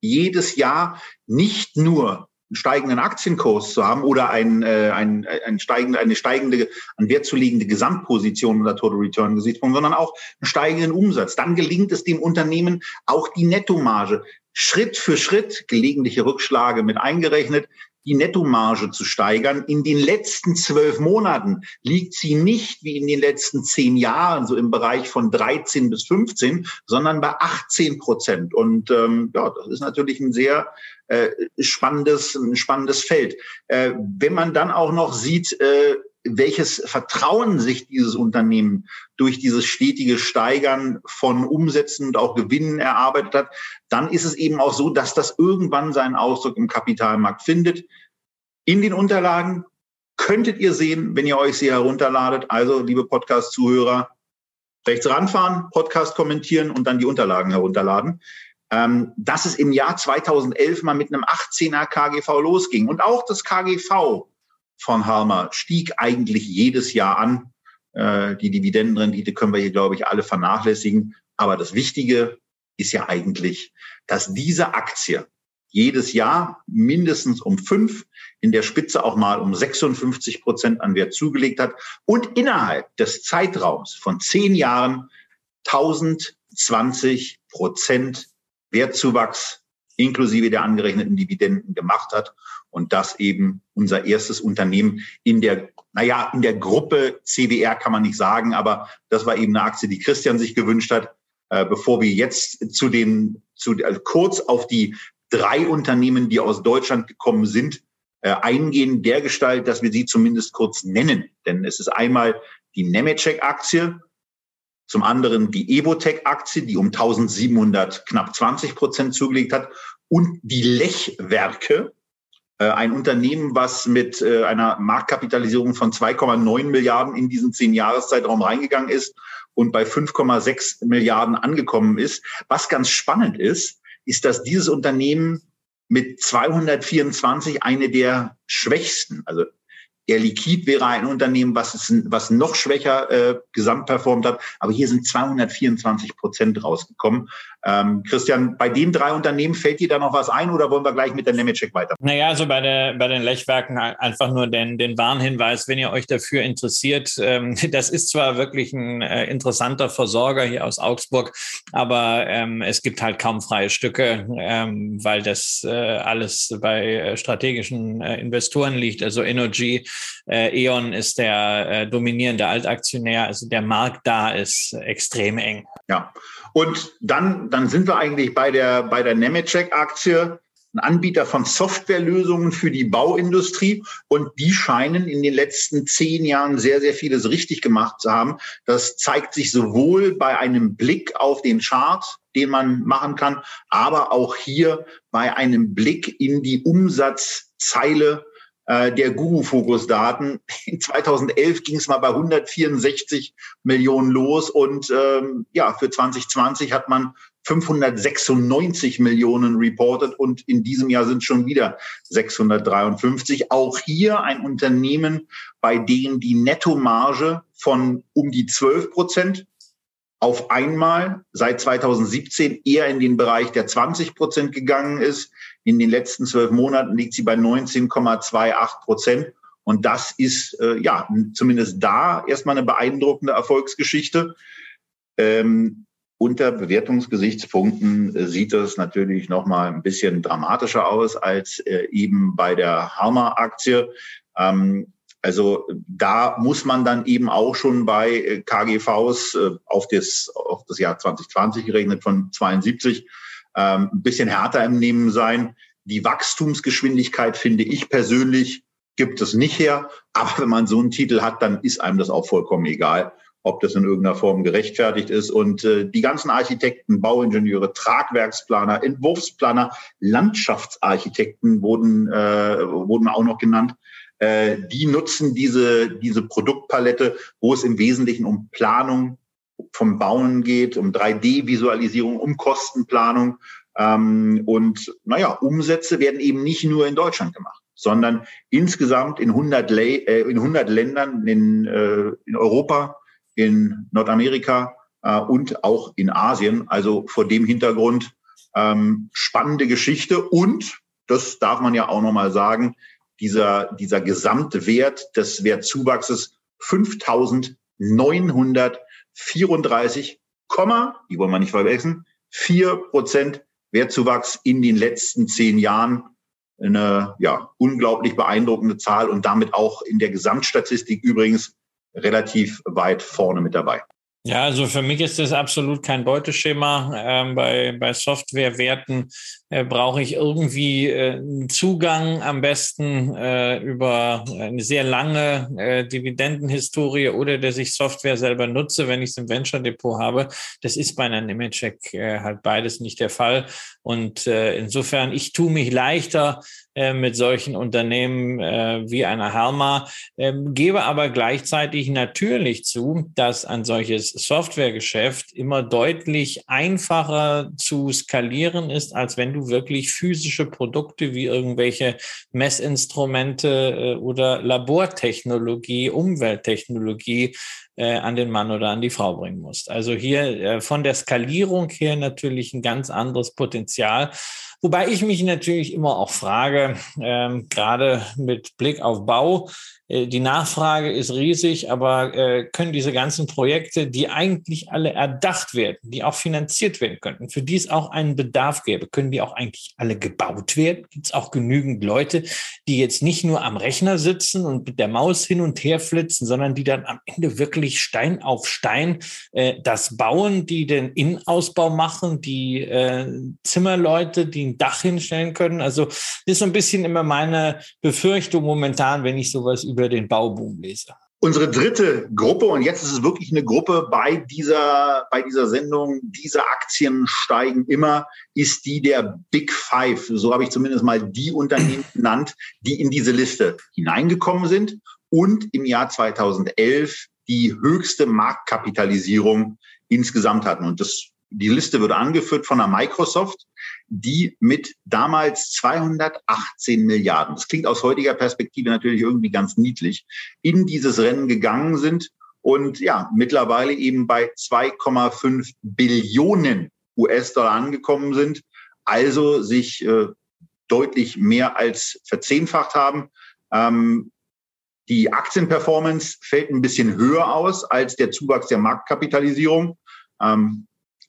Jedes Jahr nicht nur steigenden Aktienkurs zu haben oder ein, äh, ein, ein steigende, eine steigende, an Wert zu liegende Gesamtposition unter Total Return Gesichtspunkt, sondern auch einen steigenden Umsatz. Dann gelingt es dem Unternehmen auch die Nettomarge Schritt für Schritt, gelegentliche Rückschläge mit eingerechnet, die Nettomarge zu steigern. In den letzten zwölf Monaten liegt sie nicht wie in den letzten zehn Jahren so im Bereich von 13 bis 15, sondern bei 18 Prozent. Und ähm, ja, das ist natürlich ein sehr äh, spannendes, ein spannendes Feld. Äh, wenn man dann auch noch sieht, äh, welches Vertrauen sich dieses Unternehmen durch dieses stetige Steigern von Umsätzen und auch Gewinnen erarbeitet hat, dann ist es eben auch so, dass das irgendwann seinen Ausdruck im Kapitalmarkt findet. In den Unterlagen könntet ihr sehen, wenn ihr euch sie herunterladet. Also, liebe Podcast-Zuhörer, rechts ranfahren, Podcast kommentieren und dann die Unterlagen herunterladen. ähm, dass es im Jahr 2011 mal mit einem 18er KGV losging. Und auch das KGV von Halmer stieg eigentlich jedes Jahr an. Äh, die Dividendenrendite können wir hier, glaube ich, alle vernachlässigen. Aber das Wichtige ist ja eigentlich, dass diese Aktie jedes Jahr mindestens um fünf, in der Spitze auch mal um 56 Prozent an Wert zugelegt hat und innerhalb des Zeitraums von zehn Jahren 1020 Prozent Wertzuwachs inklusive der angerechneten Dividenden gemacht hat und das eben unser erstes Unternehmen in der, naja, in der Gruppe CWR kann man nicht sagen, aber das war eben eine Aktie, die Christian sich gewünscht hat. Äh, bevor wir jetzt zu den, zu, also kurz auf die drei Unternehmen, die aus Deutschland gekommen sind, äh, eingehen, der Gestalt, dass wir sie zumindest kurz nennen. Denn es ist einmal die Nemetschek-Aktie, zum anderen die Evotech-Aktie, die um 1700 knapp 20 Prozent zugelegt hat und die Lechwerke, äh, ein Unternehmen, was mit äh, einer Marktkapitalisierung von 2,9 Milliarden in diesen zehn Jahreszeitraum reingegangen ist und bei 5,6 Milliarden angekommen ist. Was ganz spannend ist, ist, dass dieses Unternehmen mit 224 eine der schwächsten, also Air Liquid wäre ein Unternehmen, was, es, was noch schwächer äh, gesamt performt hat. Aber hier sind 224 Prozent rausgekommen. Ähm, Christian, bei den drei Unternehmen fällt dir da noch was ein oder wollen wir gleich mit der Nemetschek weiter?
Naja, also bei, der, bei den Lechwerken einfach nur den, den Warnhinweis, wenn ihr euch dafür interessiert. Ähm, [laughs] das ist zwar wirklich ein äh, interessanter Versorger hier aus Augsburg, aber ähm, es gibt halt kaum freie Stücke, ähm, weil das äh, alles bei äh, strategischen äh, Investoren liegt. Also Energy, äh, E.ON ist der äh, dominierende Altaktionär, also der Markt da ist extrem eng.
Ja, und dann, dann sind wir eigentlich bei der, bei der Nemetschek-Aktie, ein Anbieter von Softwarelösungen für die Bauindustrie. Und die scheinen in den letzten zehn Jahren sehr, sehr vieles richtig gemacht zu haben. Das zeigt sich sowohl bei einem Blick auf den Chart, den man machen kann, aber auch hier bei einem Blick in die Umsatzzeile äh, der Guru-Fokus-Daten. [laughs] In 2011 ging es mal bei 164 Millionen los und ähm, ja, für 2020 hat man 596 Millionen reported und in diesem Jahr sind schon wieder 653. Auch hier ein Unternehmen, bei dem die Nettomarge von um die 12 Prozent auf einmal seit 2017 eher in den Bereich der 20 Prozent gegangen ist. In den letzten zwölf Monaten liegt sie bei 19,28 Prozent. Und das ist äh, ja zumindest da erstmal eine beeindruckende Erfolgsgeschichte. Ähm, unter Bewertungsgesichtspunkten äh, sieht es natürlich noch mal ein bisschen dramatischer aus als äh, eben bei der Harmer-Aktie. Ähm, also da muss man dann eben auch schon bei äh, KGVs äh, auf das, auf das Jahr 2020 gerechnet von 72 ähm, ein bisschen härter im Nehmen sein. Die Wachstumsgeschwindigkeit finde ich persönlich gibt es nicht her. Aber wenn man so einen Titel hat, dann ist einem das auch vollkommen egal, ob das in irgendeiner Form gerechtfertigt ist. Und äh, die ganzen Architekten, Bauingenieure, Tragwerksplaner, Entwurfsplaner, Landschaftsarchitekten wurden, äh, wurden auch noch genannt. Äh, die nutzen diese, diese Produktpalette, wo es im Wesentlichen um Planung, vom Bauen geht, um 3D-Visualisierung, um Kostenplanung. Ähm, und naja, Umsätze werden eben nicht nur in Deutschland gemacht, sondern insgesamt in 100, Le äh, in 100 Ländern in, äh, in Europa, in Nordamerika äh, und auch in Asien. Also vor dem Hintergrund ähm, spannende Geschichte und, das darf man ja auch nochmal sagen, dieser, dieser Gesamtwert des Wertzuwachses 5900 34, die wollen wir nicht verwechseln, 4 Prozent Wertzuwachs in den letzten zehn Jahren. Eine ja, unglaublich beeindruckende Zahl und damit auch in der Gesamtstatistik übrigens relativ weit vorne mit dabei.
Ja, also für mich ist das absolut kein Beuteschema. Ähm, bei, bei Softwarewerten äh, brauche ich irgendwie äh, einen Zugang, am besten äh, über eine sehr lange äh, Dividendenhistorie oder dass ich Software selber nutze, wenn ich es im Venture Depot habe. Das ist bei einer Nemetschek äh, halt beides nicht der Fall. Und äh, insofern, ich tue mich leichter, äh, mit solchen Unternehmen äh, wie einer Halma, ähm, gebe aber gleichzeitig natürlich zu, dass ein solches Softwaregeschäft immer deutlich einfacher zu skalieren ist, als wenn du wirklich physische Produkte wie irgendwelche Messinstrumente äh, oder Labortechnologie, Umwelttechnologie äh, an den Mann oder an die Frau bringen musst. Also hier äh, von der Skalierung her natürlich ein ganz anderes Potenzial. Wobei ich mich natürlich immer auch frage, ähm, gerade mit Blick auf Bau, äh, die Nachfrage ist riesig, aber äh, können diese ganzen Projekte, die eigentlich alle erdacht werden, die auch finanziert werden könnten, für die es auch einen Bedarf gäbe, können die auch eigentlich alle gebaut werden? Gibt es auch genügend Leute, die jetzt nicht nur am Rechner sitzen und mit der Maus hin und her flitzen, sondern die dann am Ende wirklich Stein auf Stein äh, das bauen, die den Innenausbau machen, die äh, Zimmerleute, die ein Dach hinstellen können? Also das ist so ein bisschen immer meine Befürchtung momentan, wenn ich sowas über über den Bauboom lese.
Unsere dritte Gruppe, und jetzt ist es wirklich eine Gruppe bei dieser, bei dieser Sendung, diese Aktien steigen immer, ist die der Big Five. So habe ich zumindest mal die Unternehmen [clears throat] genannt, die in diese Liste hineingekommen sind und im Jahr 2011 die höchste Marktkapitalisierung insgesamt hatten. Und das, die Liste wird angeführt von der Microsoft die mit damals 218 Milliarden, das klingt aus heutiger Perspektive natürlich irgendwie ganz niedlich, in dieses Rennen gegangen sind und ja, mittlerweile eben bei 2,5 Billionen US-Dollar angekommen sind, also sich äh, deutlich mehr als verzehnfacht haben. Ähm, die Aktienperformance fällt ein bisschen höher aus als der Zuwachs der Marktkapitalisierung. Ähm,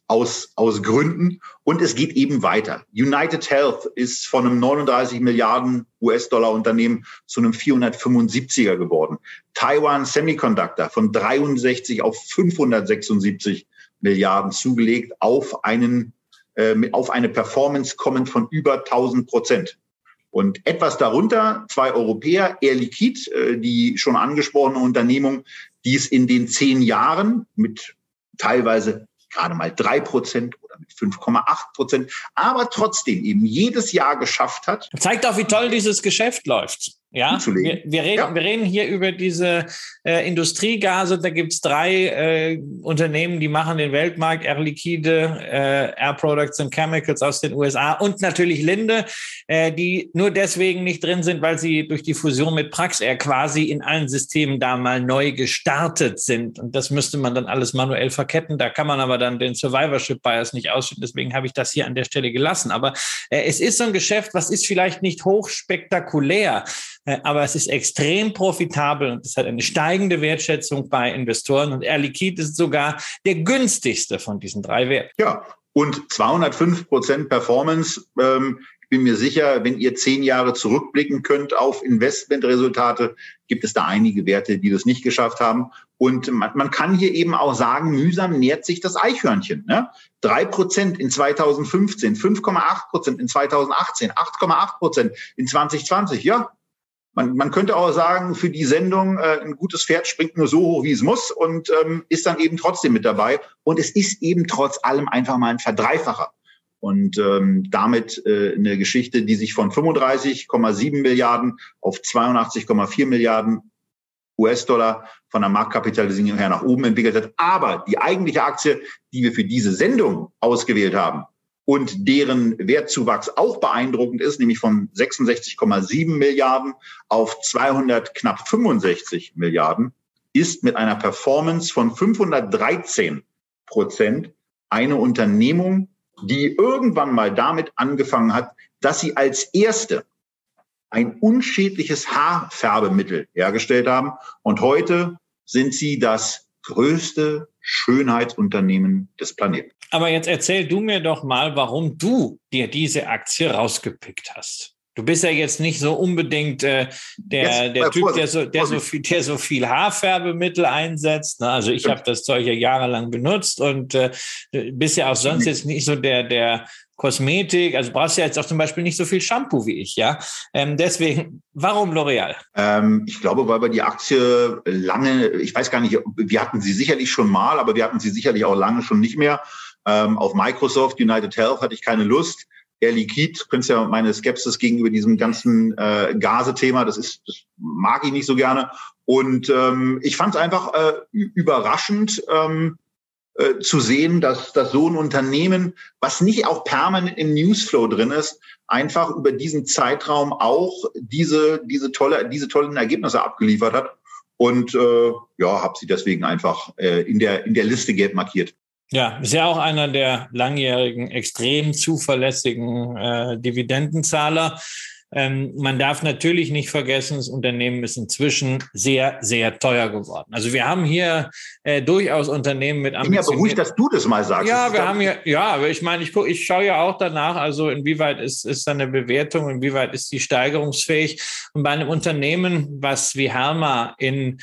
aus, aus Gründen. Und es geht eben weiter. United Health ist von einem 39 Milliarden US-Dollar Unternehmen zu einem 475er geworden. Taiwan Semiconductor von 63 auf 576 Milliarden zugelegt auf einen, äh, auf eine Performance kommend von über 1000 Prozent. Und etwas darunter zwei Europäer, Air Liquide, äh, die schon angesprochene Unternehmung, die es in den zehn Jahren mit teilweise gerade mal drei Prozent oder mit 5,8 Prozent, aber trotzdem eben jedes Jahr geschafft hat.
Zeigt auch, wie toll dieses Geschäft läuft. Ja, wir, wir, reden, ja. wir reden hier über diese äh, Industriegase. Da gibt es drei äh, Unternehmen, die machen den Weltmarkt, Air Liquide, äh, Air Products and Chemicals aus den USA und natürlich Linde, äh, die nur deswegen nicht drin sind, weil sie durch die Fusion mit Praxair quasi in allen Systemen da mal neu gestartet sind. Und das müsste man dann alles manuell verketten. Da kann man aber dann den Survivorship Bias nicht ausschütten. Deswegen habe ich das hier an der Stelle gelassen. Aber äh, es ist so ein Geschäft, was ist vielleicht nicht hochspektakulär. Äh, aber es ist extrem profitabel und es hat eine steigende Wertschätzung bei Investoren und Air Liquide ist sogar der günstigste von diesen drei Werten.
Ja, und 205 Prozent Performance. Ähm, ich bin mir sicher, wenn ihr zehn Jahre zurückblicken könnt auf Investmentresultate, gibt es da einige Werte, die das nicht geschafft haben. Und man, man kann hier eben auch sagen, mühsam nähert sich das Eichhörnchen. Ne? Drei Prozent in 2015, 5,8 Prozent in 2018, 8,8 Prozent in 2020. Ja, man, man könnte auch sagen, für die Sendung, äh, ein gutes Pferd springt nur so hoch, wie es muss und ähm, ist dann eben trotzdem mit dabei. Und es ist eben trotz allem einfach mal ein Verdreifacher. Und ähm, damit äh, eine Geschichte, die sich von 35,7 Milliarden auf 82,4 Milliarden US-Dollar von der Marktkapitalisierung her nach oben entwickelt hat. Aber die eigentliche Aktie, die wir für diese Sendung ausgewählt haben, und deren Wertzuwachs auch beeindruckend ist, nämlich von 66,7 Milliarden auf 200 knapp 65 Milliarden, ist mit einer Performance von 513 Prozent eine Unternehmung, die irgendwann mal damit angefangen hat, dass sie als erste ein unschädliches Haarfärbemittel hergestellt haben. Und heute sind sie das größte Schönheitsunternehmen des Planeten.
Aber jetzt erzähl du mir doch mal, warum du dir diese Aktie rausgepickt hast. Du bist ja jetzt nicht so unbedingt äh, der, der Typ, der so, der, so viel, der so viel Haarfärbemittel einsetzt. Ne? Also ich habe das Zeug ja jahrelang benutzt und äh, bist ja auch sonst jetzt nicht so der, der Kosmetik, also brauchst du ja jetzt auch zum Beispiel nicht so viel Shampoo wie ich, ja. Ähm, deswegen, warum L'Oreal?
Ähm, ich glaube, weil wir die Aktie lange, ich weiß gar nicht, wir hatten sie sicherlich schon mal, aber wir hatten sie sicherlich auch lange schon nicht mehr. Ähm, auf Microsoft, United Health hatte ich keine Lust. Air Liquide. Könntest ja meine Skepsis gegenüber diesem ganzen äh, Gase-Thema, das ist, das mag ich nicht so gerne. Und ähm, ich fand es einfach äh, überraschend, ähm, äh, zu sehen, dass, dass so ein Unternehmen, was nicht auch permanent im Newsflow drin ist, einfach über diesen Zeitraum auch diese, diese, tolle, diese tollen Ergebnisse abgeliefert hat. Und äh, ja, habe sie deswegen einfach äh, in, der, in der Liste gelb markiert.
Ja, ist ja auch einer der langjährigen, extrem zuverlässigen äh, Dividendenzahler. Ähm, man darf natürlich nicht vergessen, das Unternehmen ist inzwischen sehr, sehr teuer geworden. Also wir haben hier äh, durchaus Unternehmen mit
Ambitionen. Ich bin ja beruhigt, dass du das mal sagst.
Ja, wir haben hier, ja, aber ich meine, ich, guck, ich schaue ja auch danach, also inwieweit ist, ist da eine Bewertung, inwieweit ist die steigerungsfähig. Und bei einem Unternehmen, was wie Herma in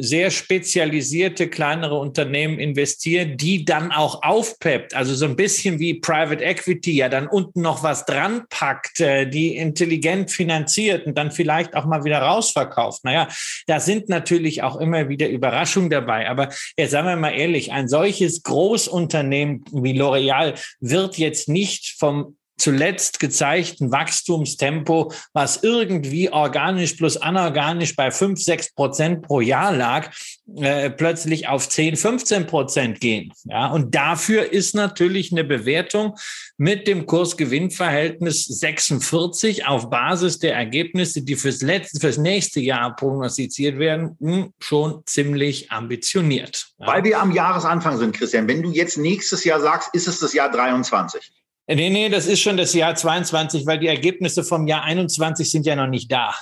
sehr spezialisierte kleinere Unternehmen investiert, die dann auch aufpeppt, also so ein bisschen wie Private Equity, ja dann unten noch was dran packt, äh, die intelligent finanziert und dann vielleicht auch mal wieder rausverkauft. Naja, da sind natürlich auch immer wieder Überraschungen dabei. Aber jetzt sagen wir mal ehrlich, ein solches Großunternehmen wie L'Oreal wird jetzt nicht vom zuletzt gezeigten Wachstumstempo, was irgendwie organisch plus anorganisch bei 5, 6 Prozent pro Jahr lag, äh, plötzlich auf 10, 15 Prozent gehen. Ja, und dafür ist natürlich eine Bewertung mit dem Kurs-Gewinn-Verhältnis 46 auf Basis der Ergebnisse, die fürs letzte, fürs nächste Jahr prognostiziert werden, hm, schon ziemlich ambitioniert.
Ja. Weil wir am Jahresanfang sind, Christian. Wenn du jetzt nächstes Jahr sagst, ist es das Jahr 23.
Nee, nee, das ist schon das Jahr 22, weil die Ergebnisse vom Jahr 21 sind ja noch nicht da.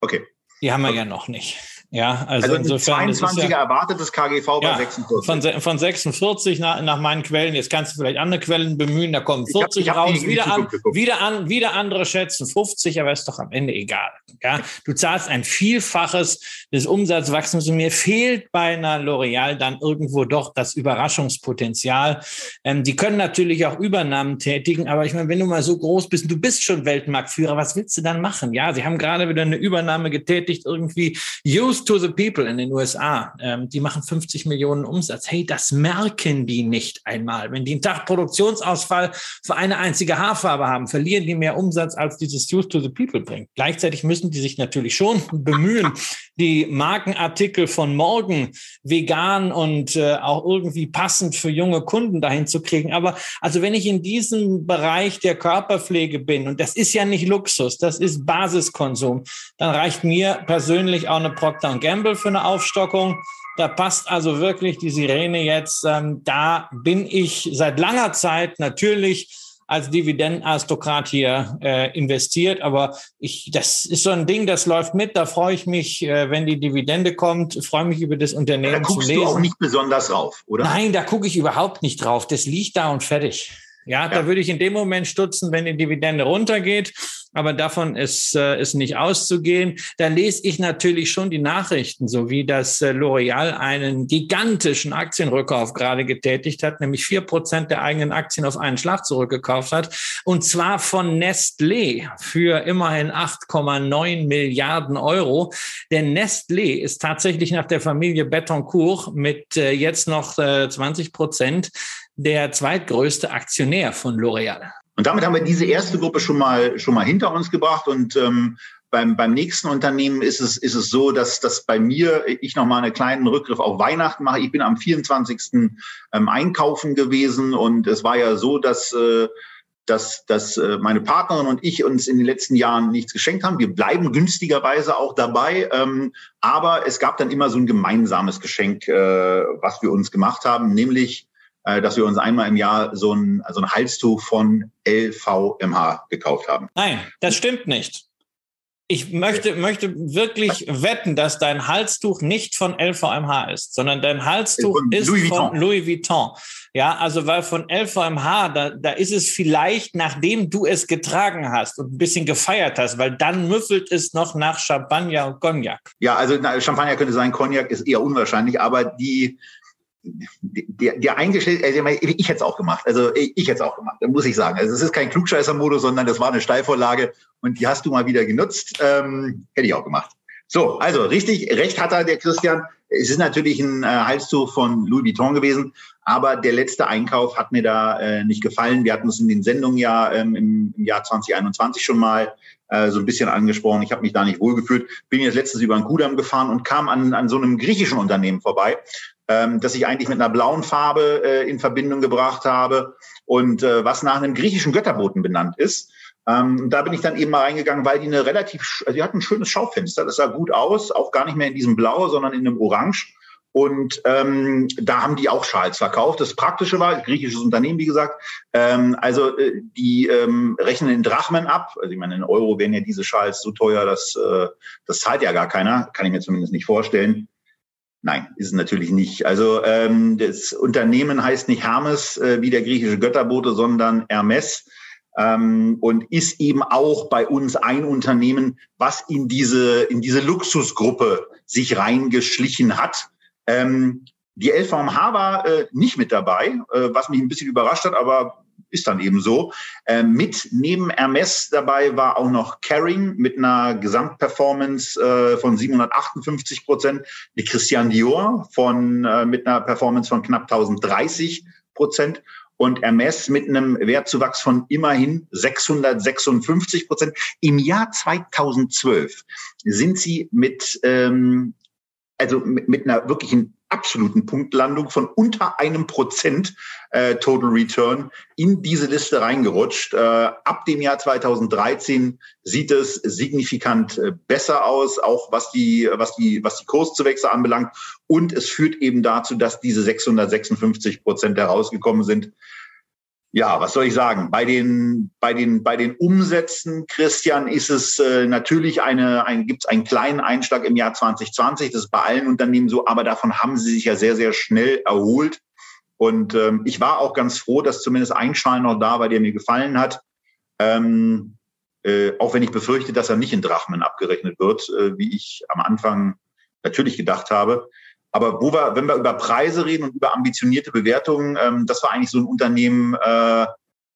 Okay.
Die haben wir okay. ja noch nicht. Ja,
also, also insofern. 22er ja, erwartetes KGV bei ja, 46.
Von, von 46 nach, nach meinen Quellen. Jetzt kannst du vielleicht andere Quellen bemühen. Da kommen 40 ich hab, ich raus. Wieder, an, wieder, an, wieder andere schätzen 50, aber ist doch am Ende egal. Ja, du zahlst ein Vielfaches des Umsatzwachstums und mir fehlt bei einer L'Oreal dann irgendwo doch das Überraschungspotenzial. Ähm, die können natürlich auch Übernahmen tätigen, aber ich meine, wenn du mal so groß bist, du bist schon Weltmarktführer, was willst du dann machen? Ja, sie haben gerade wieder eine Übernahme getätigt, irgendwie to the People in den USA, ähm, die machen 50 Millionen Umsatz. Hey, das merken die nicht einmal. Wenn die einen Tag Produktionsausfall für eine einzige Haarfarbe haben, verlieren die mehr Umsatz, als dieses Use to the People bringt. Gleichzeitig müssen die sich natürlich schon [laughs] bemühen, die Markenartikel von morgen vegan und äh, auch irgendwie passend für junge Kunden dahin zu kriegen. Aber also wenn ich in diesem Bereich der Körperpflege bin, und das ist ja nicht Luxus, das ist Basiskonsum, dann reicht mir persönlich auch eine Procter Gamble für eine Aufstockung. Da passt also wirklich die Sirene jetzt. Ähm, da bin ich seit langer Zeit natürlich als Dividendenaristokrat hier äh, investiert. Aber ich, das ist so ein Ding, das läuft mit. Da freue ich mich, äh, wenn die Dividende kommt, freue mich über das Unternehmen. Da guckst
du auch nicht besonders drauf, oder?
Nein, da gucke ich überhaupt nicht drauf. Das liegt da und fertig. Ja, ja, da würde ich in dem Moment stutzen, wenn die Dividende runtergeht aber davon ist, äh, ist nicht auszugehen. Da lese ich natürlich schon die Nachrichten, so wie das äh, L'Oreal einen gigantischen Aktienrückkauf gerade getätigt hat, nämlich vier Prozent der eigenen Aktien auf einen Schlag zurückgekauft hat. Und zwar von Nestlé für immerhin 8,9 Milliarden Euro. Denn Nestlé ist tatsächlich nach der Familie Betoncourt mit äh, jetzt noch äh, 20 Prozent der zweitgrößte Aktionär von L'Oreal.
Und damit haben wir diese erste Gruppe schon mal, schon mal hinter uns gebracht. Und ähm, beim, beim nächsten Unternehmen ist es, ist es so, dass, dass bei mir ich nochmal einen kleinen Rückgriff auf Weihnachten mache. Ich bin am 24. Ähm, einkaufen gewesen und es war ja so, dass, äh, dass, dass äh, meine Partnerin und ich uns in den letzten Jahren nichts geschenkt haben. Wir bleiben günstigerweise auch dabei, ähm, aber es gab dann immer so ein gemeinsames Geschenk, äh, was wir uns gemacht haben, nämlich dass wir uns einmal im Jahr so ein, also ein Halstuch von LVMH gekauft haben.
Nein, das stimmt nicht. Ich möchte, möchte wirklich wetten, dass dein Halstuch nicht von LVMH ist, sondern dein Halstuch von ist Louis von Louis Vuitton. Ja, also weil von LVMH, da, da ist es vielleicht, nachdem du es getragen hast und ein bisschen gefeiert hast, weil dann müffelt es noch nach Champagner und Cognac.
Ja, also na, Champagner könnte sein, Cognac ist eher unwahrscheinlich, aber die, der, der eingestellt, also ich hätte es auch gemacht. Also ich, ich hätte es auch gemacht, muss ich sagen. Also es ist kein Klugscheißer-Modus, sondern das war eine Steilvorlage und die hast du mal wieder genutzt. Ähm, hätte ich auch gemacht. So, also richtig, recht hat er der Christian. Es ist natürlich ein äh, Halstuch von Louis Vuitton gewesen, Aber der letzte Einkauf hat mir da äh, nicht gefallen. Wir hatten es in den Sendungen ja ähm, im, im Jahr 2021 schon mal äh, so ein bisschen angesprochen. Ich habe mich da nicht wohlgefühlt. Bin jetzt letztens über den Kudamm gefahren und kam an, an so einem griechischen Unternehmen vorbei, ähm, das ich eigentlich mit einer blauen Farbe äh, in Verbindung gebracht habe und äh, was nach einem griechischen Götterboten benannt ist. Ähm, da bin ich dann eben mal reingegangen, weil die eine relativ, also die hatten ein schönes Schaufenster, das sah gut aus, auch gar nicht mehr in diesem Blau, sondern in einem Orange. Und ähm, da haben die auch Schals verkauft. Das Praktische war, griechisches Unternehmen, wie gesagt, ähm, also äh, die ähm, rechnen in Drachmen ab. Also ich meine, in Euro wären ja diese Schals so teuer, dass äh, das zahlt ja gar keiner. Kann ich mir zumindest nicht vorstellen. Nein, ist natürlich nicht. Also ähm, das Unternehmen heißt nicht Hermes äh, wie der griechische Götterbote, sondern Hermes ähm, und ist eben auch bei uns ein Unternehmen, was in diese in diese Luxusgruppe sich reingeschlichen hat ähm, die LVMH war äh, nicht mit dabei, äh, was mich ein bisschen überrascht hat, aber ist dann eben so. Ähm, mit neben Hermes dabei war auch noch Caring mit einer Gesamtperformance äh, von 758 Prozent, die Christian Dior von, äh, mit einer Performance von knapp 1030 Prozent und Hermes mit einem Wertzuwachs von immerhin 656 Prozent. Im Jahr 2012 sind sie mit ähm, also mit, mit einer wirklichen absoluten Punktlandung von unter einem Prozent äh, Total Return in diese Liste reingerutscht. Äh, ab dem Jahr 2013 sieht es signifikant äh, besser aus, auch was die, was die, was die Kurszuwächse anbelangt. Und es führt eben dazu, dass diese 656 Prozent herausgekommen sind ja, was soll ich sagen? Bei den, bei den, bei den Umsätzen, Christian, ist es äh, natürlich eine, ein, gibt es einen kleinen Einschlag im Jahr 2020. Das ist bei allen Unternehmen so, aber davon haben sie sich ja sehr, sehr schnell erholt. Und ähm, ich war auch ganz froh, dass zumindest ein Schein noch da war, der mir gefallen hat. Ähm, äh, auch wenn ich befürchte, dass er nicht in Drachmen abgerechnet wird, äh, wie ich am Anfang natürlich gedacht habe. Aber wo wir, wenn wir über Preise reden und über ambitionierte Bewertungen, ähm, das war eigentlich so ein Unternehmen, äh,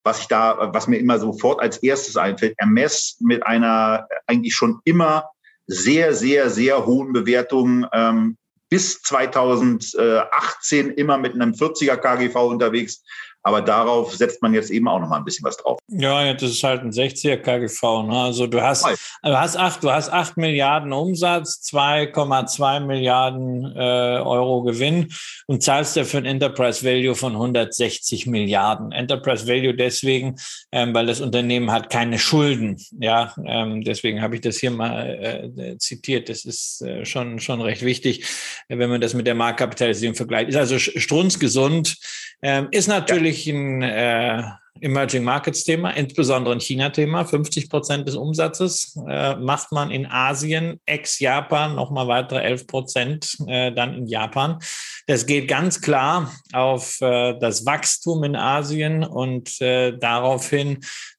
was ich da, was mir immer sofort als erstes einfällt. Hermes mit einer eigentlich schon immer sehr, sehr, sehr hohen Bewertung. Ähm, bis 2018 immer mit einem 40er KGV unterwegs. Aber darauf setzt man jetzt eben auch noch mal ein bisschen was drauf.
Ja, das ist halt ein 60er KGV. Ne? Also du hast, du hast acht, du hast acht Milliarden Umsatz, 2,2 Milliarden äh, Euro Gewinn und zahlst dafür ein Enterprise Value von 160 Milliarden. Enterprise Value deswegen, ähm, weil das Unternehmen hat keine Schulden. Ja, ähm, deswegen habe ich das hier mal äh, zitiert. Das ist äh, schon schon recht wichtig, wenn man das mit der Marktkapitalisierung vergleicht. Ist also strunzgesund. Ähm, ist natürlich ja. Ein äh, Emerging Markets Thema, insbesondere ein China-Thema. 50 Prozent des Umsatzes äh, macht man in Asien, ex-Japan, nochmal weitere 11 Prozent äh, dann in Japan. Das geht ganz klar auf äh, das Wachstum in Asien und äh, darauf hin,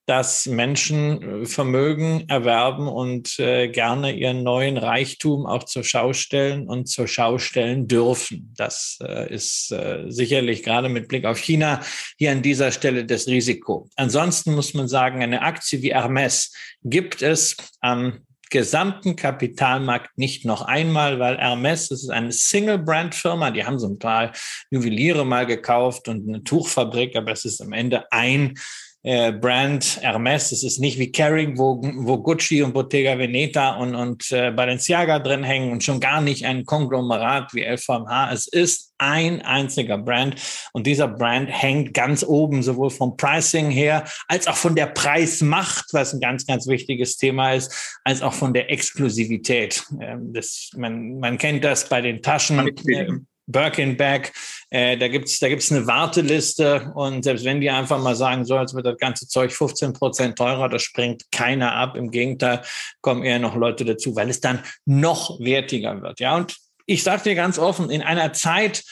dass Menschen äh, Vermögen erwerben und äh, gerne ihren neuen Reichtum auch zur Schau stellen und zur Schau stellen dürfen. Das äh, ist sicherlich gerade mit Blick auf China hier an dieser Stelle das Risiko. Ansonsten muss man sagen, eine Aktie wie Hermes gibt es am gesamten Kapitalmarkt nicht noch einmal, weil Hermes, das ist eine Single-Brand-Firma, die haben so ein paar Juweliere mal gekauft und eine Tuchfabrik, aber es ist am Ende ein äh, Brand Hermes. Es ist nicht wie Kering, wo, wo Gucci und Bottega Veneta und, und äh, Balenciaga drin hängen und schon gar nicht ein Konglomerat wie LVMH. Es ist ein einziger Brand und dieser Brand hängt ganz oben, sowohl vom Pricing her als auch von der Preismacht, was ein ganz, ganz wichtiges Thema ist, als auch von der Exklusivität. Ähm, das, man, man kennt das bei den Taschen. Birkin Bag. Äh, da gibt's da gibt's eine Warteliste und selbst wenn die einfach mal sagen, so als wird das ganze Zeug 15 Prozent teurer, das springt keiner ab. Im Gegenteil kommen eher noch Leute dazu, weil es dann noch wertiger wird. Ja, und ich sage dir ganz offen, in einer Zeit,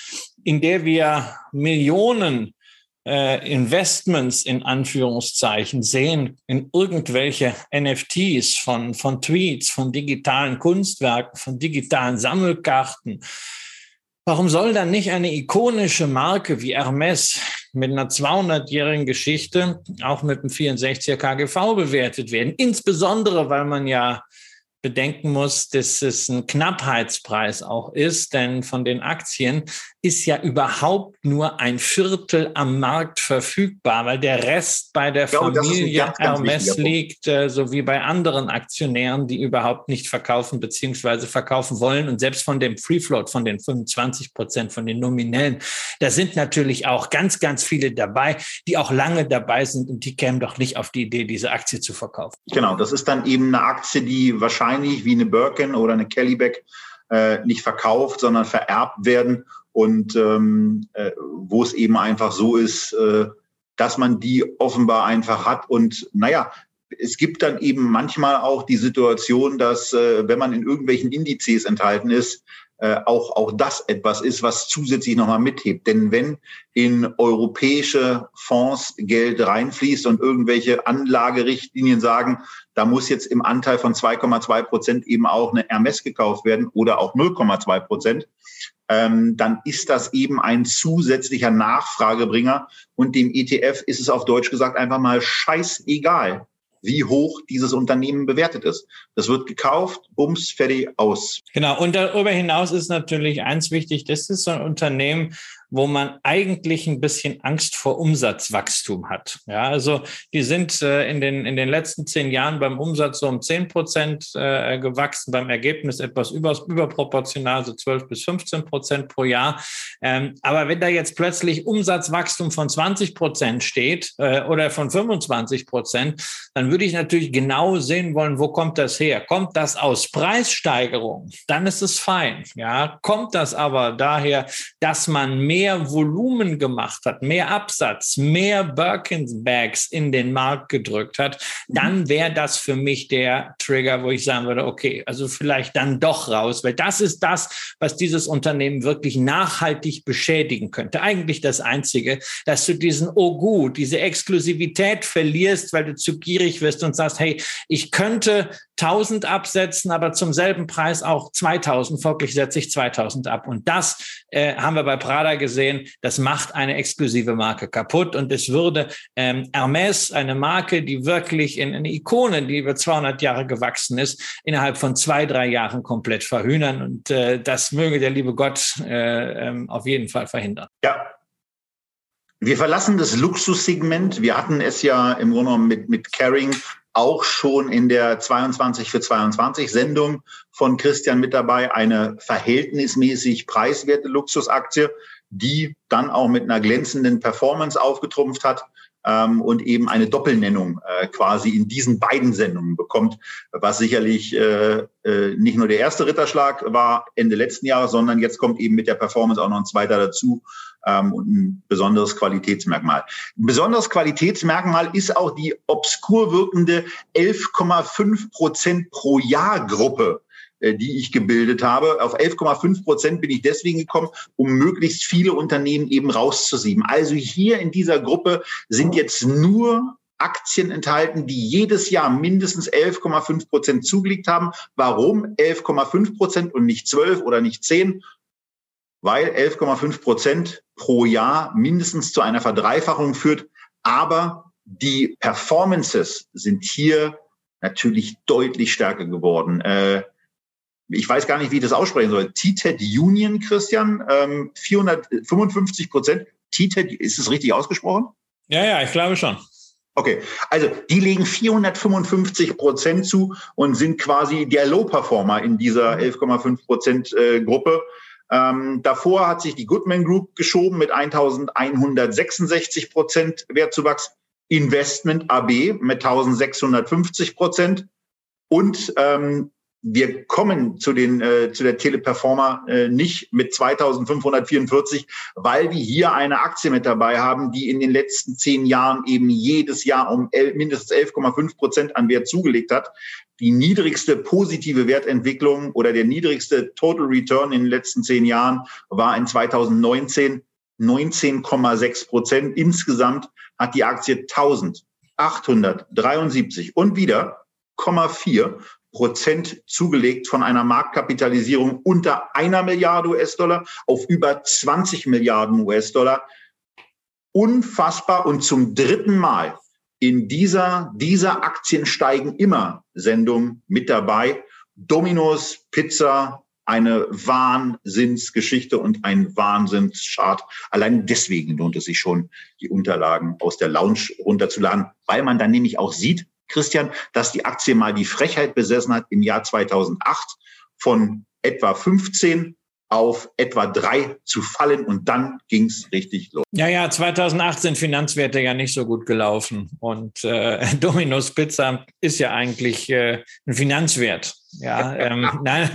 in der wir Millionen äh, Investments in Anführungszeichen sehen in irgendwelche NFTs von, von Tweets, von digitalen Kunstwerken, von digitalen Sammelkarten, Warum soll dann nicht eine ikonische Marke wie Hermes mit einer 200-jährigen Geschichte auch mit einem 64er KGV bewertet werden? Insbesondere, weil man ja bedenken muss, dass es ein Knappheitspreis auch ist, denn von den Aktien ist ja überhaupt nur ein Viertel am Markt verfügbar, weil der Rest bei der glaube, Familie ganz, ganz Hermes liegt, äh, so wie bei anderen Aktionären, die überhaupt nicht verkaufen bzw. verkaufen wollen. Und selbst von dem Free Float, von den 25 Prozent, von den nominellen, da sind natürlich auch ganz, ganz viele dabei, die auch lange dabei sind und die kämen doch nicht auf die Idee, diese Aktie zu verkaufen.
Genau, das ist dann eben eine Aktie, die wahrscheinlich wie eine Birkin oder eine Kellyback äh, nicht verkauft, sondern vererbt werden und ähm, äh, wo es eben einfach so ist, äh, dass man die offenbar einfach hat. Und naja, es gibt dann eben manchmal auch die Situation, dass äh, wenn man in irgendwelchen Indizes enthalten ist, äh, auch, auch das etwas ist, was zusätzlich nochmal mithebt. Denn wenn in europäische Fonds Geld reinfließt und irgendwelche Anlagerichtlinien sagen, da muss jetzt im Anteil von 2,2 Prozent eben auch eine Hermes gekauft werden oder auch 0,2 Prozent, ähm, dann ist das eben ein zusätzlicher Nachfragebringer. Und dem ETF ist es auf Deutsch gesagt einfach mal scheißegal, wie hoch dieses Unternehmen bewertet ist. Das wird gekauft, bums, fertig, aus.
Genau. Und darüber hinaus ist natürlich eins wichtig, das ist so ein Unternehmen, wo man eigentlich ein bisschen Angst vor Umsatzwachstum hat. Ja, also die sind äh, in, den, in den letzten zehn Jahren beim Umsatz so um zehn Prozent äh, gewachsen, beim Ergebnis etwas über, überproportional, so zwölf bis 15 Prozent pro Jahr. Ähm, aber wenn da jetzt plötzlich Umsatzwachstum von 20 Prozent steht äh, oder von 25 Prozent, dann würde ich natürlich genau sehen wollen, wo kommt das her? Kommt das aus Preissteigerung? Dann ist es fein. Ja, kommt das aber daher, dass man mehr mehr Volumen gemacht hat, mehr Absatz, mehr Birkins Bags in den Markt gedrückt hat, dann mhm. wäre das für mich der Trigger, wo ich sagen würde, okay, also vielleicht dann doch raus, weil das ist das, was dieses Unternehmen wirklich nachhaltig beschädigen könnte. Eigentlich das Einzige, dass du diesen Oh gut, diese Exklusivität verlierst, weil du zu gierig wirst und sagst, hey, ich könnte 1000 absetzen, aber zum selben Preis auch 2000, folglich setze ich 2000 ab. Und das äh, haben wir bei Prada gesehen gesehen, das macht eine exklusive Marke kaputt. Und es würde ähm, Hermes, eine Marke, die wirklich in eine Ikone, die über 200 Jahre gewachsen ist, innerhalb von zwei, drei Jahren komplett verhühnern. Und äh, das möge der liebe Gott äh, ähm, auf jeden Fall verhindern.
Ja, wir verlassen das Luxussegment. Wir hatten es ja im Grunde genommen mit, mit Caring auch schon in der 22 für 22 Sendung von Christian mit dabei, eine verhältnismäßig preiswerte Luxusaktie die dann auch mit einer glänzenden Performance aufgetrumpft hat ähm, und eben eine Doppelnennung äh, quasi in diesen beiden Sendungen bekommt, was sicherlich äh, äh, nicht nur der erste Ritterschlag war Ende letzten Jahres, sondern jetzt kommt eben mit der Performance auch noch ein zweiter dazu ähm, und ein besonderes Qualitätsmerkmal. Ein besonderes Qualitätsmerkmal ist auch die obskur wirkende 11,5 Prozent pro Jahr Gruppe die ich gebildet habe. Auf 11,5 Prozent bin ich deswegen gekommen, um möglichst viele Unternehmen eben rauszusieben. Also hier in dieser Gruppe sind jetzt nur Aktien enthalten, die jedes Jahr mindestens 11,5 Prozent zugelegt haben. Warum 11,5 Prozent und nicht 12 oder nicht 10? Weil 11,5 Prozent pro Jahr mindestens zu einer Verdreifachung führt. Aber die Performances sind hier natürlich deutlich stärker geworden. Äh, ich weiß gar nicht, wie ich das aussprechen soll. TTED Union, Christian, ähm, 455 Prozent. TTED, ist es richtig ausgesprochen?
Ja, ja, ich glaube schon.
Okay, also die legen 455 Prozent zu und sind quasi der Low-Performer in dieser 11,5 Prozent äh, Gruppe. Ähm, davor hat sich die Goodman Group geschoben mit 1166 Prozent Wertzuwachs. Investment AB mit 1650 Prozent und ähm, wir kommen zu den äh, zu der Teleperformer äh, nicht mit 2544, weil wir hier eine Aktie mit dabei haben, die in den letzten zehn Jahren eben jedes Jahr um el mindestens 11,5 Prozent an Wert zugelegt hat. Die niedrigste positive Wertentwicklung oder der niedrigste Total Return in den letzten zehn Jahren war in 2019 19,6 Prozent. Insgesamt hat die Aktie 1873 und wieder 0,4 Prozent zugelegt von einer Marktkapitalisierung unter einer Milliarde US-Dollar auf über 20 Milliarden US-Dollar. Unfassbar und zum dritten Mal in dieser, dieser Aktien steigen immer Sendung mit dabei. Domino's Pizza eine Wahnsinnsgeschichte und ein Wahnsinnschart. Allein deswegen lohnt es sich schon, die Unterlagen aus der Lounge runterzuladen, weil man dann nämlich auch sieht, Christian, dass die Aktie mal die Frechheit besessen hat im Jahr 2008 von etwa 15 auf etwa drei zu fallen und dann ging's richtig los.
Ja, ja, 2008 sind Finanzwerte ja nicht so gut gelaufen und äh, [laughs] Domino's Pizza ist ja eigentlich äh, ein Finanzwert. Ja, ähm, [laughs] nein,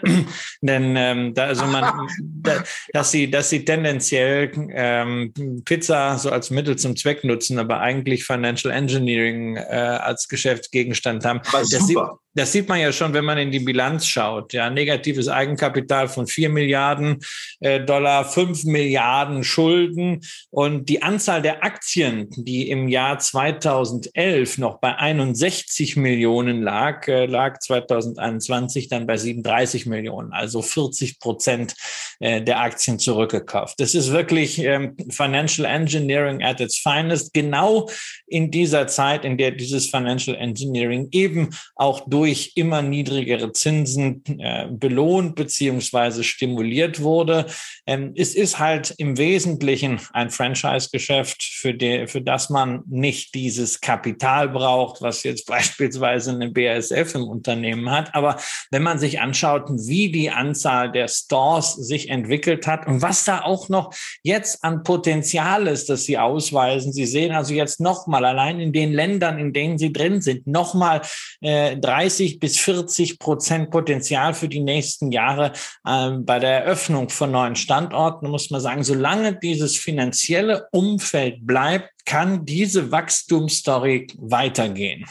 [laughs] denn ähm, da, also man, da, dass sie, dass sie tendenziell ähm, Pizza so als Mittel zum Zweck nutzen, aber eigentlich Financial Engineering äh, als Geschäftsgegenstand haben. Das sieht, das sieht man ja schon, wenn man in die Bilanz schaut. Ja, negatives Eigenkapital von vier Milliarden äh, Dollar, fünf Milliarden Schulden und die Anzahl der Aktien, die im Jahr 2011 noch bei 61 Millionen lag, äh, lag 2000 2021 dann bei 37 Millionen, also 40 Prozent äh, der Aktien zurückgekauft. Das ist wirklich ähm, Financial Engineering at its finest, genau in dieser Zeit, in der dieses Financial Engineering eben auch durch immer niedrigere Zinsen äh, belohnt beziehungsweise stimuliert wurde. Ähm, es ist halt im Wesentlichen ein Franchise-Geschäft, für, für das man nicht dieses Kapital braucht, was jetzt [laughs] beispielsweise eine BASF im Unternehmen hat hat. Aber wenn man sich anschaut, wie die Anzahl der Stores sich entwickelt hat und was da auch noch jetzt an Potenzial ist, das sie ausweisen. Sie sehen also jetzt nochmal allein in den Ländern, in denen sie drin sind, nochmal äh, 30 bis 40 Prozent Potenzial für die nächsten Jahre äh, bei der Eröffnung von neuen Standorten. Muss man sagen, solange dieses finanzielle Umfeld bleibt, kann diese Wachstumsstory weitergehen.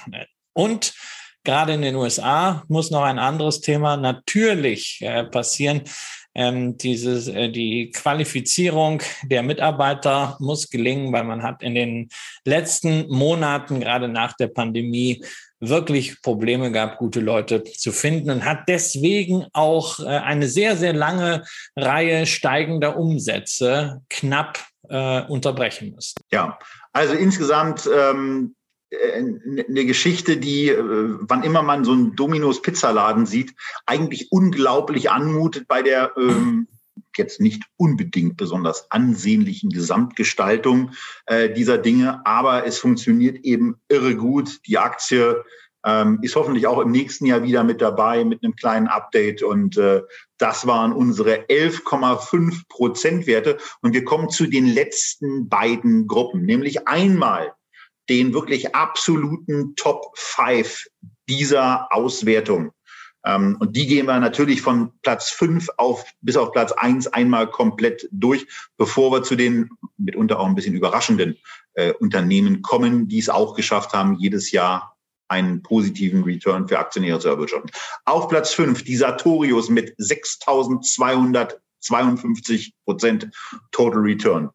Und Gerade in den USA muss noch ein anderes Thema natürlich äh, passieren. Ähm, dieses, äh, die Qualifizierung der Mitarbeiter muss gelingen, weil man hat in den letzten Monaten, gerade nach der Pandemie, wirklich Probleme gehabt, gute Leute zu finden und hat deswegen auch äh, eine sehr, sehr lange Reihe steigender Umsätze knapp äh, unterbrechen müssen.
Ja, also insgesamt ähm, eine Geschichte, die, äh, wann immer man so einen Dominos Pizzaladen sieht, eigentlich unglaublich anmutet bei der ähm, jetzt nicht unbedingt besonders ansehnlichen Gesamtgestaltung äh, dieser Dinge, aber es funktioniert eben irre gut. Die Aktie ähm, ist hoffentlich auch im nächsten Jahr wieder mit dabei mit einem kleinen Update. Und äh, das waren unsere 11,5 Prozentwerte und wir kommen zu den letzten beiden Gruppen, nämlich einmal den wirklich absoluten Top 5 dieser Auswertung. Ähm, und die gehen wir natürlich von Platz 5 auf, bis auf Platz 1 einmal komplett durch, bevor wir zu den mitunter auch ein bisschen überraschenden äh, Unternehmen kommen, die es auch geschafft haben, jedes Jahr einen positiven Return für Aktionäre zu erwirtschaften. Auf Platz 5 die Sartorius mit 6.252 Prozent Total Return.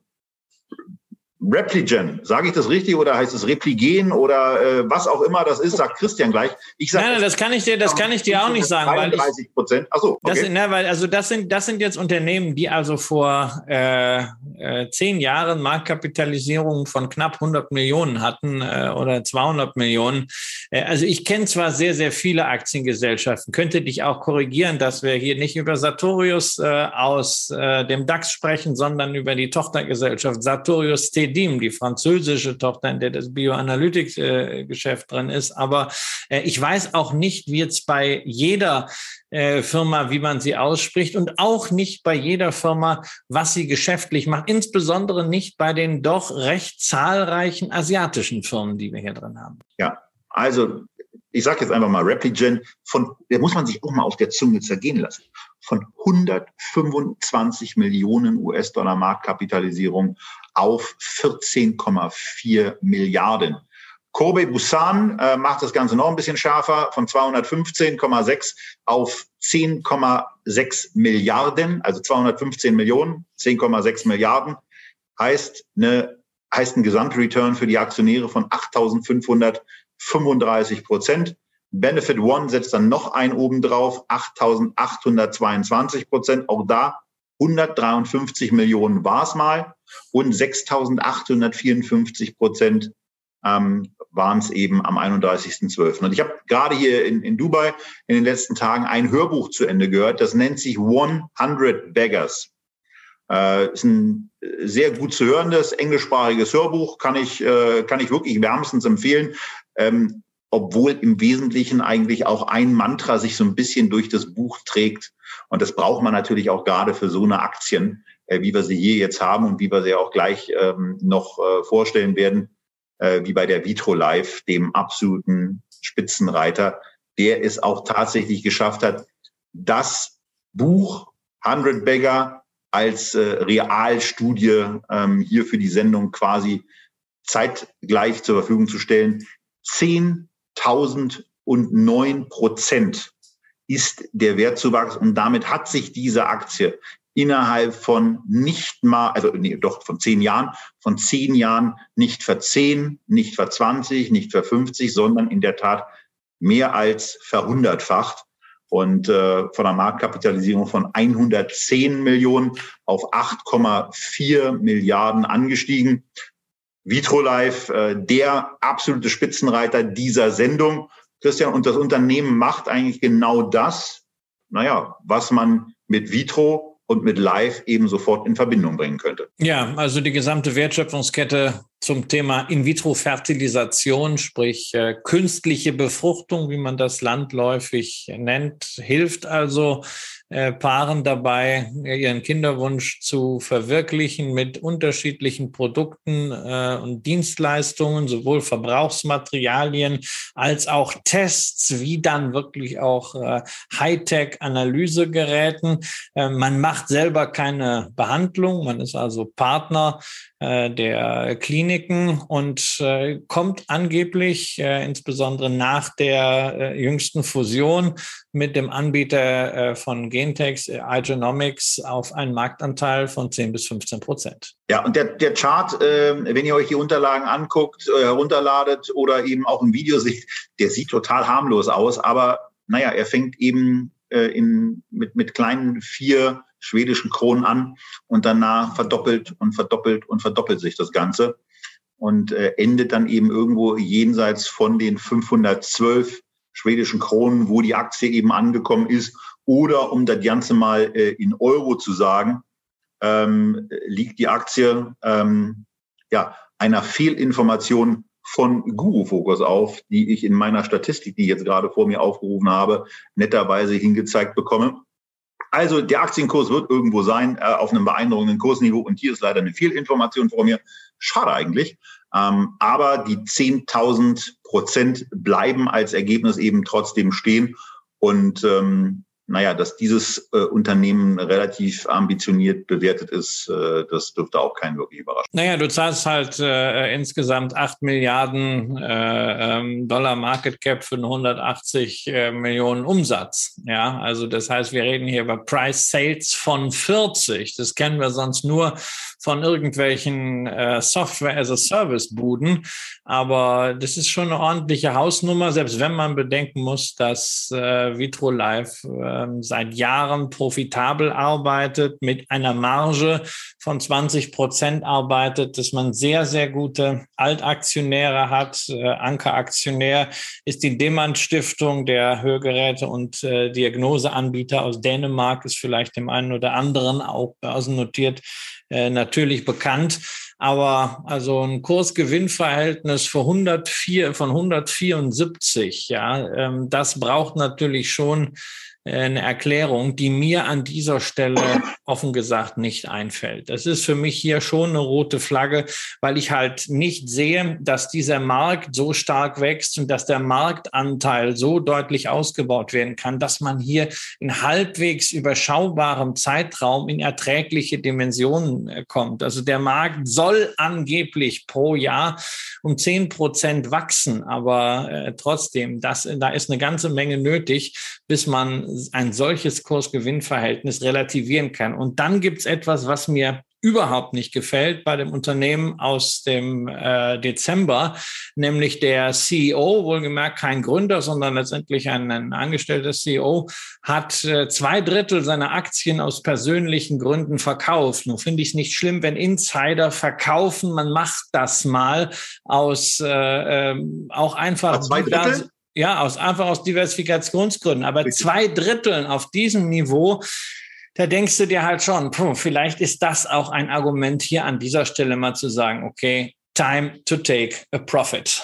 Repligen, sage ich das richtig oder heißt es Repligen oder äh, was auch immer das ist, sagt Christian gleich.
Ich sag, nein, nein, das kann ich dir, das kann ich dir auch nicht sagen,
33 Prozent. Achso,
okay. das, ne, weil also das sind das sind jetzt Unternehmen, die also vor äh, äh, zehn Jahren Marktkapitalisierung von knapp 100 Millionen hatten äh, oder 200 Millionen. Äh, also ich kenne zwar sehr sehr viele Aktiengesellschaften, könnte dich auch korrigieren, dass wir hier nicht über Sartorius äh, aus äh, dem DAX sprechen, sondern über die Tochtergesellschaft Sartorius TD Cedim, die französische Tochter, in der das Bioanalytics-Geschäft drin ist. Aber äh, ich weiß auch nicht, wie jetzt bei jeder äh, Firma, wie man sie ausspricht und auch nicht bei jeder Firma, was sie geschäftlich macht, insbesondere nicht bei den doch recht zahlreichen asiatischen Firmen, die wir hier drin haben.
Ja, also ich sage jetzt einfach mal Repligen, von, der muss man sich auch mal auf der Zunge zergehen lassen, von 125 Millionen US-Dollar Marktkapitalisierung auf 14,4 Milliarden. Kobe Busan äh, macht das Ganze noch ein bisschen schärfer, von 215,6 auf 10,6 Milliarden, also 215 Millionen, 10,6 Milliarden, heißt, eine, heißt ein Gesamtreturn für die Aktionäre von 8.535 Prozent. Benefit One setzt dann noch ein oben drauf, 8.822 Prozent. Auch da 153 Millionen war es mal und 6.854 Prozent ähm, waren es eben am 31.12. Und ich habe gerade hier in, in Dubai in den letzten Tagen ein Hörbuch zu Ende gehört, das nennt sich 100 Beggars. Äh, ist ein sehr gut zu hörendes englischsprachiges Hörbuch, kann ich, äh, kann ich wirklich wärmstens empfehlen. Ähm, obwohl im Wesentlichen eigentlich auch ein Mantra sich so ein bisschen durch das Buch trägt. Und das braucht man natürlich auch gerade für so eine Aktien, äh, wie wir sie hier jetzt haben und wie wir sie auch gleich ähm, noch äh, vorstellen werden, äh, wie bei der Vitro Live, dem absoluten Spitzenreiter, der es auch tatsächlich geschafft hat, das Buch 100 Beggar als äh, Realstudie ähm, hier für die Sendung quasi zeitgleich zur Verfügung zu stellen. 10.009 Prozent ist der Wertzuwachs und damit hat sich diese Aktie innerhalb von nicht mal, also nee, doch von zehn Jahren, von zehn Jahren nicht ver zehn, nicht ver 20, nicht ver 50, sondern in der Tat mehr als verhundertfacht und äh, von einer Marktkapitalisierung von 110 Millionen auf 8,4 Milliarden angestiegen. Vitrolife, äh, der absolute Spitzenreiter dieser Sendung. Christian, und das Unternehmen macht eigentlich genau das, naja, was man mit Vitro und mit Live eben sofort in Verbindung bringen könnte.
Ja, also die gesamte Wertschöpfungskette zum Thema In-vitro-Fertilisation, sprich äh, künstliche Befruchtung, wie man das landläufig nennt, hilft also äh, Paaren dabei, ihren Kinderwunsch zu verwirklichen mit unterschiedlichen Produkten äh, und Dienstleistungen, sowohl Verbrauchsmaterialien als auch Tests, wie dann wirklich auch äh, Hightech-Analysegeräten. Äh, man macht selber keine Behandlung, man ist also Partner äh, der Kliniken und äh, kommt angeblich, insbesondere nach der jüngsten Fusion mit dem Anbieter äh, von Gentex, äh, iGenomics, auf einen Marktanteil von 10 bis 15 Prozent.
Ja, und der, der Chart, äh, wenn ihr euch die Unterlagen anguckt, äh, herunterladet oder eben auch ein Video [laughs] seht, der sieht total harmlos aus, aber naja, er fängt eben in, mit, mit kleinen vier schwedischen Kronen an und danach verdoppelt und verdoppelt und verdoppelt sich das Ganze und endet dann eben irgendwo jenseits von den 512 schwedischen Kronen, wo die Aktie eben angekommen ist. Oder um das Ganze mal äh, in Euro zu sagen, ähm, liegt die Aktie ähm, ja, einer Fehlinformation von Guru Focus auf, die ich in meiner Statistik, die ich jetzt gerade vor mir aufgerufen habe, netterweise hingezeigt bekomme. Also der Aktienkurs wird irgendwo sein, äh, auf einem beeindruckenden Kursniveau. Und hier ist leider eine Fehlinformation vor mir. Schade eigentlich. Ähm, aber die 10.000 Prozent bleiben als Ergebnis eben trotzdem stehen. Und ähm, naja, dass dieses äh, Unternehmen relativ ambitioniert bewertet ist, äh, das dürfte auch keinen wirklich überraschen.
Naja, du zahlst halt äh, insgesamt 8 Milliarden äh, ähm, Dollar Market Cap für 180 äh, Millionen Umsatz. Ja, also das heißt, wir reden hier über Price Sales von 40. Das kennen wir sonst nur von irgendwelchen äh, Software as a Service Buden. Aber das ist schon eine ordentliche Hausnummer, selbst wenn man bedenken muss, dass äh, Vitro Live äh, seit Jahren profitabel arbeitet, mit einer Marge von 20 Prozent arbeitet, dass man sehr, sehr gute Altaktionäre hat. Äh, Ankeraktionär ist die Demand Stiftung der Hörgeräte und äh, Diagnoseanbieter aus Dänemark, ist vielleicht dem einen oder anderen auch börsennotiert äh, natürlich bekannt. Aber also ein Kursgewinnverhältnis von 104, von 174, ja, ähm, das braucht natürlich schon eine Erklärung, die mir an dieser Stelle offen gesagt nicht einfällt. Das ist für mich hier schon eine rote Flagge, weil ich halt nicht sehe, dass dieser Markt so stark wächst und dass der Marktanteil so deutlich ausgebaut werden kann, dass man hier in halbwegs überschaubarem Zeitraum in erträgliche Dimensionen äh, kommt. Also der Markt soll angeblich pro Jahr um zehn Prozent wachsen, aber äh, trotzdem, das, da ist eine ganze Menge nötig, bis man ein solches Kursgewinnverhältnis relativieren kann. Und dann gibt es etwas, was mir überhaupt nicht gefällt bei dem Unternehmen aus dem äh, Dezember, nämlich der CEO, wohlgemerkt kein Gründer, sondern letztendlich ein, ein angestellter CEO, hat äh, zwei Drittel seiner Aktien aus persönlichen Gründen verkauft. Nun finde ich es nicht schlimm, wenn Insider verkaufen. Man macht das mal aus äh, äh, auch einfach.
Zwei Drittel?
Ja, aus, einfach aus Diversifikationsgründen. Aber Richtig. zwei Dritteln auf diesem Niveau, da denkst du dir halt schon, puh, vielleicht ist das auch ein Argument hier an dieser Stelle mal zu sagen, okay, time to take a profit.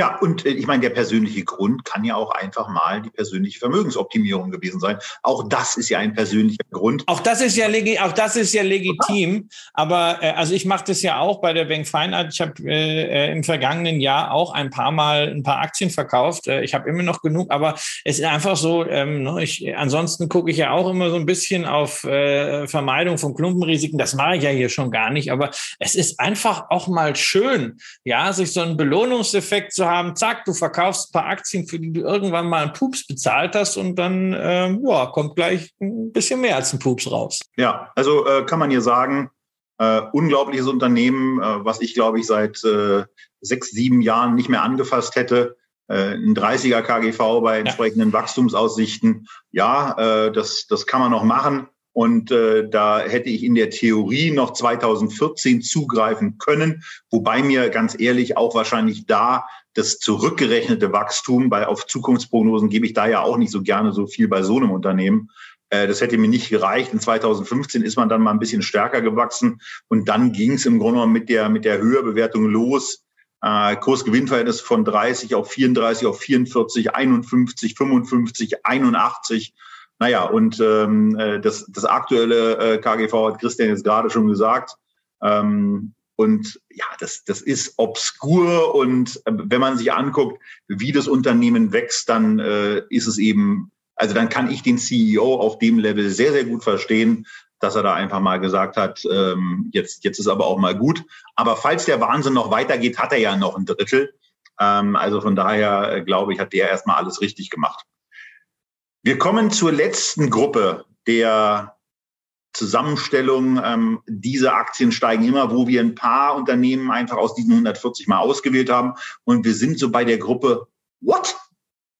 Ja, und äh, ich meine, der persönliche Grund kann ja auch einfach mal die persönliche Vermögensoptimierung gewesen sein. Auch das ist ja ein persönlicher Grund.
Auch das ist ja, legi auch das ist ja legitim. Aber äh, also ich mache das ja auch bei der Bank Feinart. Ich habe äh, äh, im vergangenen Jahr auch ein paar Mal ein paar Aktien verkauft. Ich habe immer noch genug, aber es ist einfach so. Ähm, ne, ich, ansonsten gucke ich ja auch immer so ein bisschen auf äh, Vermeidung von Klumpenrisiken. Das mache ich ja hier schon gar nicht. Aber es ist einfach auch mal schön, ja, sich so einen Belohnungseffekt zu haben, zack, du verkaufst ein paar Aktien, für die du irgendwann mal einen Pups bezahlt hast und dann ähm, ja, kommt gleich ein bisschen mehr als ein Pups raus.
Ja, also äh, kann man hier sagen, äh, unglaubliches Unternehmen, äh, was ich glaube ich seit äh, sechs, sieben Jahren nicht mehr angefasst hätte. Äh, ein 30er KGV bei entsprechenden ja. Wachstumsaussichten. Ja, äh, das, das kann man noch machen. Und äh, da hätte ich in der Theorie noch 2014 zugreifen können, wobei mir ganz ehrlich auch wahrscheinlich da das zurückgerechnete Wachstum, weil auf Zukunftsprognosen gebe ich da ja auch nicht so gerne so viel bei so einem Unternehmen. Äh, das hätte mir nicht gereicht. In 2015 ist man dann mal ein bisschen stärker gewachsen und dann ging es im Grunde genommen mit der, mit der Höherbewertung los. Äh, Kursgewinnverhältnis von 30 auf 34, auf 44, 51, 55, 81 naja, und ähm, äh, das, das aktuelle KGV hat Christian jetzt gerade schon gesagt. Ähm, und ja, das, das ist obskur. Und äh, wenn man sich anguckt, wie das Unternehmen wächst, dann äh, ist es eben, also dann kann ich den CEO auf dem Level sehr, sehr gut verstehen, dass er da einfach mal gesagt hat, ähm, jetzt, jetzt ist aber auch mal gut. Aber falls der Wahnsinn noch weitergeht, hat er ja noch ein Drittel. Ähm, also von daher, äh, glaube ich, hat der erstmal alles richtig gemacht. Wir kommen zur letzten Gruppe der Zusammenstellung. Ähm, diese Aktien steigen immer, wo wir ein paar Unternehmen einfach aus diesen 140 mal ausgewählt haben. Und wir sind so bei der Gruppe What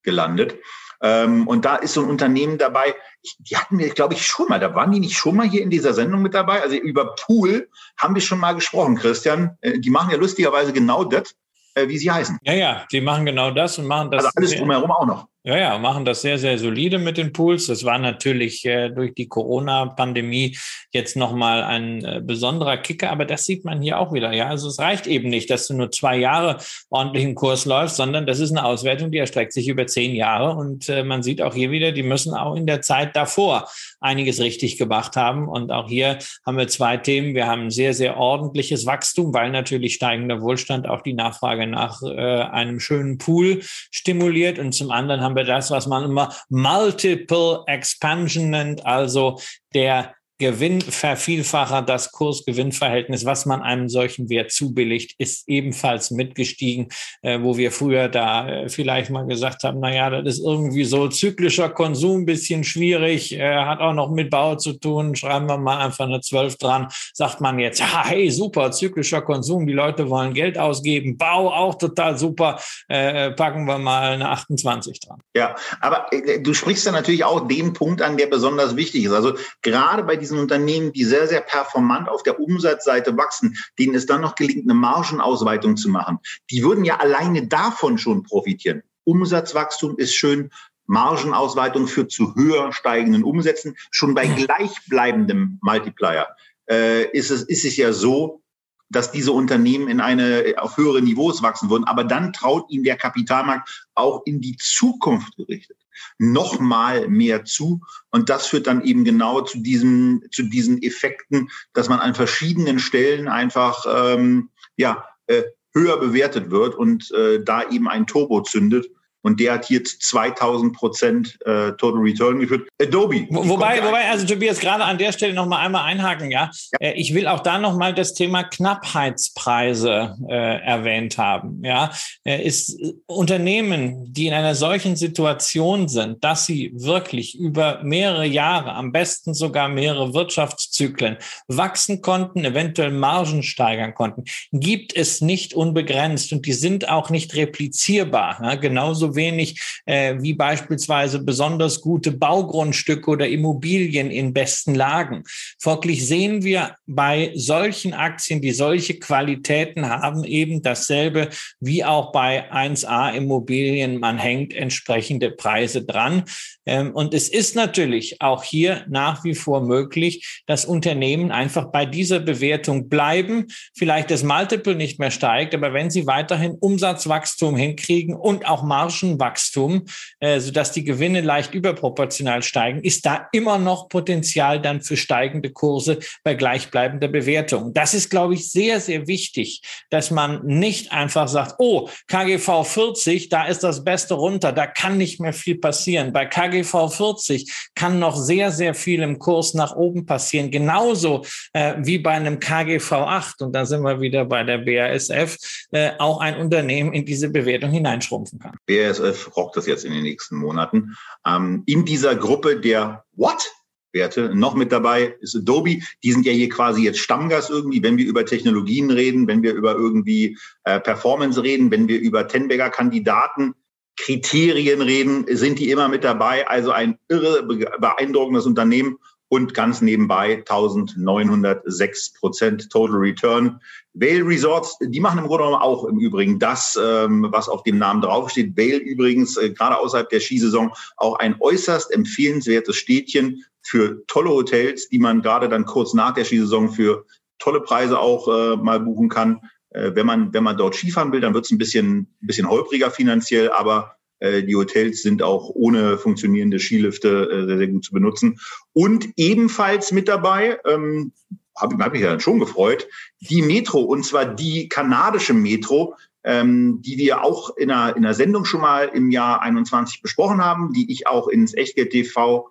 gelandet. Ähm, und da ist so ein Unternehmen dabei, die hatten wir, glaube ich, schon mal. Da waren die nicht schon mal hier in dieser Sendung mit dabei. Also über Pool haben wir schon mal gesprochen, Christian. Äh, die machen ja lustigerweise genau das, äh, wie sie heißen.
Ja, ja, die machen genau das und machen das.
Also alles drumherum auch noch.
Ja, ja, machen das sehr, sehr solide mit den Pools. Das war natürlich äh, durch die Corona-Pandemie jetzt nochmal ein äh, besonderer Kicker, aber das sieht man hier auch wieder. Ja, also es reicht eben nicht, dass du nur zwei Jahre ordentlich im Kurs läufst, sondern das ist eine Auswertung, die erstreckt sich über zehn Jahre. Und äh, man sieht auch hier wieder, die müssen auch in der Zeit davor einiges richtig gemacht haben. Und auch hier haben wir zwei Themen. Wir haben sehr, sehr ordentliches Wachstum, weil natürlich steigender Wohlstand auch die Nachfrage nach äh, einem schönen Pool stimuliert. Und zum anderen haben haben wir das, was man immer Multiple Expansion nennt, also der Gewinnvervielfacher, das Kurs-Gewinn-Verhältnis, was man einem solchen Wert zubilligt, ist ebenfalls mitgestiegen, äh, wo wir früher da äh, vielleicht mal gesagt haben, na ja, das ist irgendwie so zyklischer Konsum, bisschen schwierig, äh, hat auch noch mit Bau zu tun, schreiben wir mal einfach eine 12 dran, sagt man jetzt, ja, hey, super, zyklischer Konsum, die Leute wollen Geld ausgeben, Bau auch total super, äh, packen wir mal eine 28 dran.
Ja, aber äh, du sprichst ja natürlich auch den Punkt an, der besonders wichtig ist. Also gerade bei diesen diesen Unternehmen, die sehr, sehr performant auf der Umsatzseite wachsen, denen es dann noch gelingt, eine Margenausweitung zu machen, die würden ja alleine davon schon profitieren. Umsatzwachstum ist schön, Margenausweitung führt zu höher steigenden Umsätzen. Schon bei gleichbleibendem Multiplier äh, ist, es, ist es ja so, dass diese Unternehmen in eine auf höhere Niveaus wachsen würden. Aber dann traut ihnen der Kapitalmarkt auch in die Zukunft gerichtet noch mal mehr zu. Und das führt dann eben genau zu diesen, zu diesen Effekten, dass man an verschiedenen Stellen einfach ähm, ja, äh, höher bewertet wird und äh, da eben ein Turbo zündet. Und der hat jetzt 2000 Prozent äh, Total Return geführt.
Adobe. Wobei, wobei, also Tobias, gerade an der Stelle noch mal einmal einhaken, ja. ja. Äh, ich will auch da noch mal das Thema Knappheitspreise äh, erwähnt haben, ja. Äh, ist äh, Unternehmen, die in einer solchen Situation sind, dass sie wirklich über mehrere Jahre, am besten sogar mehrere Wirtschaftszyklen wachsen konnten, eventuell Margen steigern konnten, gibt es nicht unbegrenzt und die sind auch nicht replizierbar, ja? genauso wenig äh, wie beispielsweise besonders gute Baugrundstücke oder Immobilien in besten Lagen. Folglich sehen wir bei solchen Aktien, die solche Qualitäten haben, eben dasselbe wie auch bei 1a Immobilien. Man hängt entsprechende Preise dran. Ähm, und es ist natürlich auch hier nach wie vor möglich, dass Unternehmen einfach bei dieser Bewertung bleiben, vielleicht das Multiple nicht mehr steigt, aber wenn sie weiterhin Umsatzwachstum hinkriegen und auch Margen Margenwachstum, äh, sodass die Gewinne leicht überproportional steigen, ist da immer noch Potenzial dann für steigende Kurse bei gleichbleibender Bewertung. Das ist, glaube ich, sehr, sehr wichtig, dass man nicht einfach sagt, oh, KGV 40, da ist das Beste runter, da kann nicht mehr viel passieren. Bei KGV 40 kann noch sehr, sehr viel im Kurs nach oben passieren, genauso äh, wie bei einem KGV 8. Und da sind wir wieder bei der BASF, äh, auch ein Unternehmen in diese Bewertung hineinschrumpfen kann.
BASF rockt das jetzt in den nächsten Monaten. Ähm, in dieser Gruppe der What? Werte. Noch mit dabei ist Adobe. Die sind ja hier quasi jetzt Stammgast irgendwie, wenn wir über Technologien reden, wenn wir über irgendwie äh, Performance reden, wenn wir über Tenberger Kandidaten Kriterien reden, sind die immer mit dabei. Also ein irre beeindruckendes Unternehmen und ganz nebenbei 1906 Prozent Total Return. Vale Resorts, die machen im Grunde genommen auch im Übrigen das, ähm, was auf dem Namen draufsteht. Vale übrigens äh, gerade außerhalb der Skisaison auch ein äußerst empfehlenswertes Städtchen für tolle Hotels, die man gerade dann kurz nach der Skisaison für tolle Preise auch äh, mal buchen kann. Äh, wenn man wenn man dort Skifahren will, dann wird es ein bisschen ein bisschen holpriger finanziell, aber die Hotels sind auch ohne funktionierende Skilifte äh, sehr, sehr gut zu benutzen. Und ebenfalls mit dabei, ähm, habe hab ich ja schon gefreut, die Metro, und zwar die kanadische Metro, ähm, die wir auch in einer, in einer Sendung schon mal im Jahr 21 besprochen haben, die ich auch ins Echtgeld TV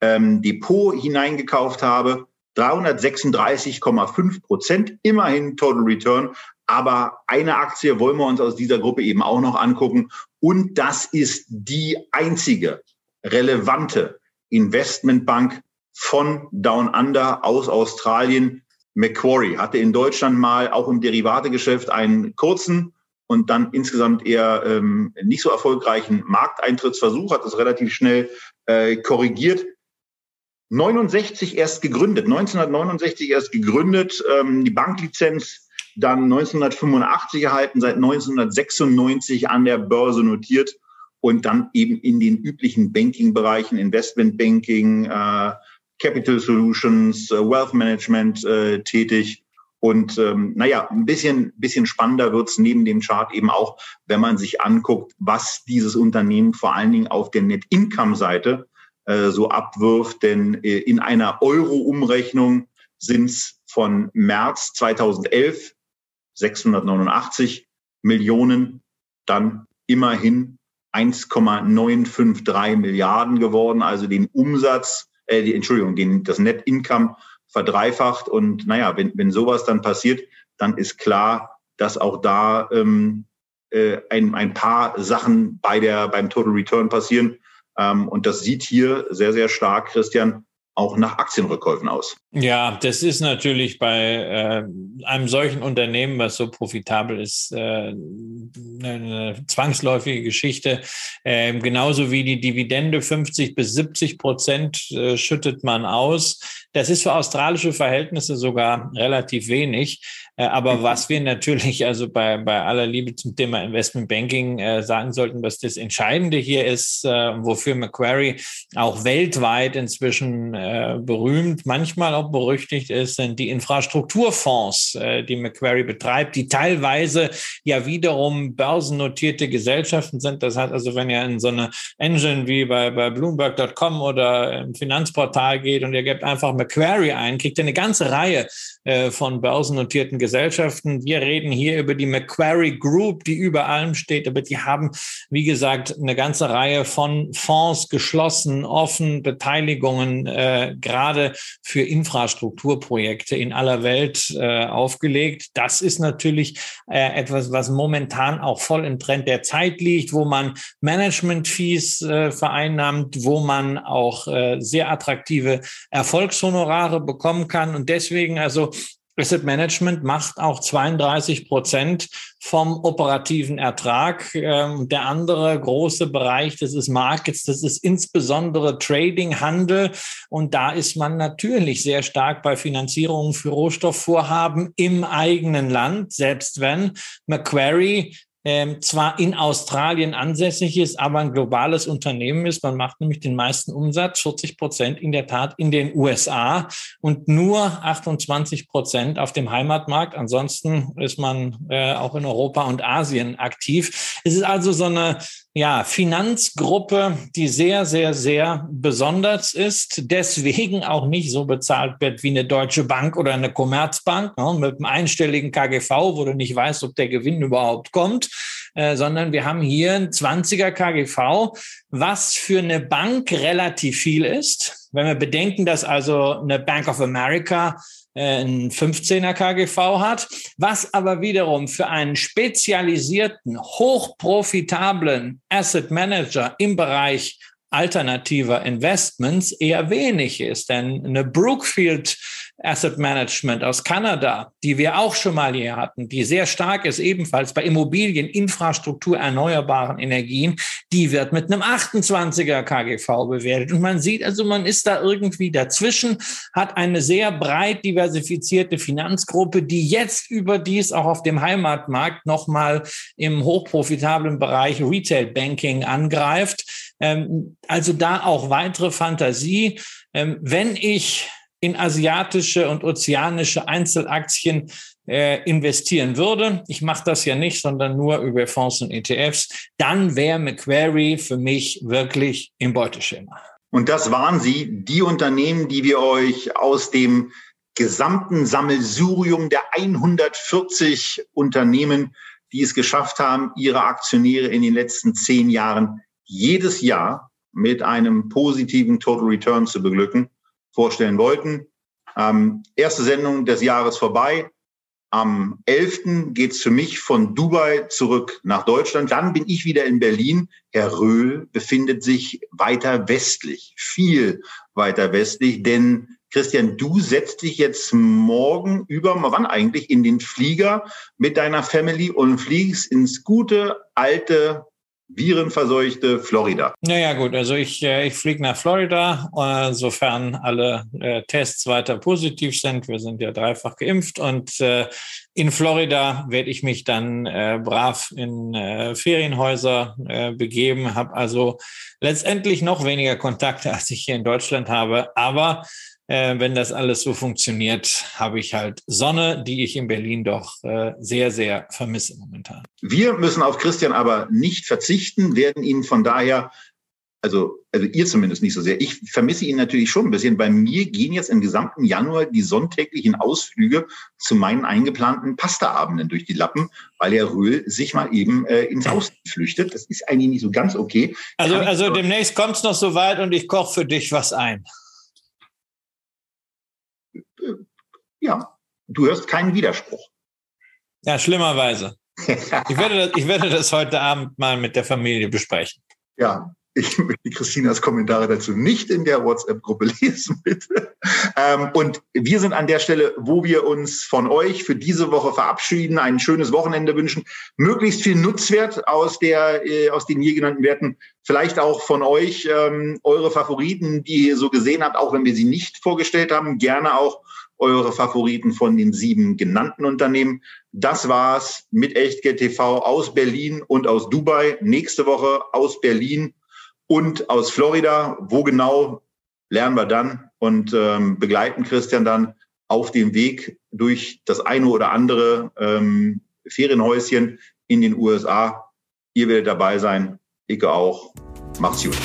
ähm, Depot hineingekauft habe. 336,5 Prozent, immerhin Total Return. Aber eine Aktie wollen wir uns aus dieser Gruppe eben auch noch angucken. Und das ist die einzige relevante Investmentbank von Down Under aus Australien. Macquarie hatte in Deutschland mal auch im Derivategeschäft einen kurzen und dann insgesamt eher ähm, nicht so erfolgreichen Markteintrittsversuch, hat das relativ schnell äh, korrigiert. 69 erst gegründet, 1969 erst gegründet, ähm, die Banklizenz dann 1985 erhalten, seit 1996 an der Börse notiert und dann eben in den üblichen Banking-Bereichen, Investmentbanking, äh, Capital Solutions, äh, Wealth Management äh, tätig. Und ähm, naja, ein bisschen, bisschen spannender wird's neben dem Chart eben auch, wenn man sich anguckt, was dieses Unternehmen vor allen Dingen auf der Net-Income-Seite äh, so abwirft. Denn äh, in einer Euro-Umrechnung sind's von März 2011 689 Millionen, dann immerhin 1,953 Milliarden geworden, also den Umsatz, äh, die, Entschuldigung, den, das Net Income verdreifacht. Und naja, wenn, wenn sowas dann passiert, dann ist klar, dass auch da ähm, äh, ein, ein paar Sachen bei der, beim Total Return passieren. Ähm, und das sieht hier sehr, sehr stark, Christian, auch nach Aktienrückkäufen aus.
Ja, das ist natürlich bei äh, einem solchen Unternehmen, was so profitabel ist, äh, eine zwangsläufige Geschichte. Äh, genauso wie die Dividende 50 bis 70 Prozent äh, schüttet man aus. Das ist für australische Verhältnisse sogar relativ wenig. Äh, aber mhm. was wir natürlich also bei, bei aller Liebe zum Thema Investment Banking äh, sagen sollten, was das Entscheidende hier ist, äh, wofür Macquarie auch weltweit inzwischen äh, berühmt, manchmal auch berüchtigt ist, sind die Infrastrukturfonds, die Macquarie betreibt, die teilweise ja wiederum börsennotierte Gesellschaften sind. Das heißt also, wenn ihr in so eine Engine wie bei, bei Bloomberg.com oder im Finanzportal geht und ihr gebt einfach Macquarie ein, kriegt ihr eine ganze Reihe äh, von börsennotierten Gesellschaften. Wir reden hier über die Macquarie Group, die über allem steht, aber die haben, wie gesagt, eine ganze Reihe von Fonds geschlossen, offen, Beteiligungen äh, gerade für Infrastrukturprojekte in aller Welt äh, aufgelegt. Das ist natürlich äh, etwas, was momentan auch voll im Trend der Zeit liegt, wo man Management-Fees äh, vereinnahmt, wo man auch äh, sehr attraktive Erfolgshonorare bekommen kann. Und deswegen also Asset Management macht auch 32 Prozent vom operativen Ertrag. Ähm, der andere große Bereich, das ist Markets, das ist insbesondere Trading, Handel. Und da ist man natürlich sehr stark bei Finanzierungen für Rohstoffvorhaben im eigenen Land, selbst wenn Macquarie ähm, zwar in Australien ansässig ist, aber ein globales Unternehmen ist. Man macht nämlich den meisten Umsatz, 40 Prozent in der Tat in den USA und nur 28 Prozent auf dem Heimatmarkt. Ansonsten ist man äh, auch in Europa und Asien aktiv. Es ist also so eine ja, Finanzgruppe, die sehr, sehr, sehr besonders ist, deswegen auch nicht so bezahlt wird wie eine Deutsche Bank oder eine Commerzbank ne, mit einem einstelligen KGV, wo du nicht weißt, ob der Gewinn überhaupt kommt, äh, sondern wir haben hier ein 20er KGV, was für eine Bank relativ viel ist. Wenn wir bedenken, dass also eine Bank of America ein 15er KGV hat, was aber wiederum für einen spezialisierten, hochprofitablen Asset Manager im Bereich alternativer Investments eher wenig ist. Denn eine Brookfield Asset Management aus Kanada, die wir auch schon mal hier hatten, die sehr stark ist, ebenfalls bei Immobilien, Infrastruktur, erneuerbaren Energien, die wird mit einem 28er KGV bewertet. Und man sieht also, man ist da irgendwie dazwischen, hat eine sehr breit diversifizierte Finanzgruppe, die jetzt überdies auch auf dem Heimatmarkt nochmal im hochprofitablen Bereich Retail Banking angreift. Ähm, also da auch weitere Fantasie. Ähm, wenn ich in asiatische und ozeanische Einzelaktien äh, investieren würde, ich mache das ja nicht, sondern nur über Fonds und ETFs, dann wäre Macquarie für mich wirklich im Beuteschema.
Und das waren sie, die Unternehmen, die wir euch aus dem gesamten Sammelsurium der 140 Unternehmen, die es geschafft haben, ihre Aktionäre in den letzten zehn Jahren jedes Jahr mit einem positiven Total Return zu beglücken vorstellen wollten. Ähm, erste Sendung des Jahres vorbei. Am 11. geht's für mich von Dubai zurück nach Deutschland. Dann bin ich wieder in Berlin. Herr Röhl befindet sich weiter westlich, viel weiter westlich, denn Christian, du setzt dich jetzt morgen über, wann eigentlich, in den Flieger mit deiner Family und fliegst ins gute alte virenverseuchte Florida.
Naja gut, also ich, äh, ich fliege nach Florida, äh, sofern alle äh, Tests weiter positiv sind. Wir sind ja dreifach geimpft und in Florida werde ich mich dann brav in Ferienhäuser begeben, habe also letztendlich noch weniger Kontakte, [laughs] als ich hier in Deutschland habe, aber äh, wenn das alles so funktioniert, habe ich halt Sonne, die ich in Berlin doch äh, sehr, sehr vermisse momentan.
Wir müssen auf Christian aber nicht verzichten, werden ihn von daher, also, also ihr zumindest nicht so sehr. Ich vermisse ihn natürlich schon ein bisschen. Bei mir gehen jetzt im gesamten Januar die sonntäglichen Ausflüge zu meinen eingeplanten Pastaabenden durch die Lappen, weil Herr Röhl sich mal eben äh, ins Haus flüchtet. Das ist eigentlich nicht so ganz okay.
Also, also demnächst kommt es noch so weit und ich koche für dich was ein.
Ja, du hörst keinen Widerspruch.
Ja, schlimmerweise. [laughs] ich, werde das, ich werde das heute Abend mal mit der Familie besprechen.
Ja, ich möchte Christinas Kommentare dazu nicht in der WhatsApp-Gruppe [laughs] lesen, bitte. Ähm, und wir sind an der Stelle, wo wir uns von euch für diese Woche verabschieden, ein schönes Wochenende wünschen, möglichst viel Nutzwert aus der, äh, aus den hier genannten Werten, vielleicht auch von euch ähm, eure Favoriten, die ihr so gesehen habt, auch wenn wir sie nicht vorgestellt haben, gerne auch eure Favoriten von den sieben genannten Unternehmen. Das war's mit Echtgeld TV aus Berlin und aus Dubai. Nächste Woche aus Berlin und aus Florida. Wo genau lernen wir dann und ähm, begleiten Christian dann auf dem Weg durch das eine oder andere ähm, Ferienhäuschen in den USA. Ihr werdet dabei sein. Ich auch. Macht's gut.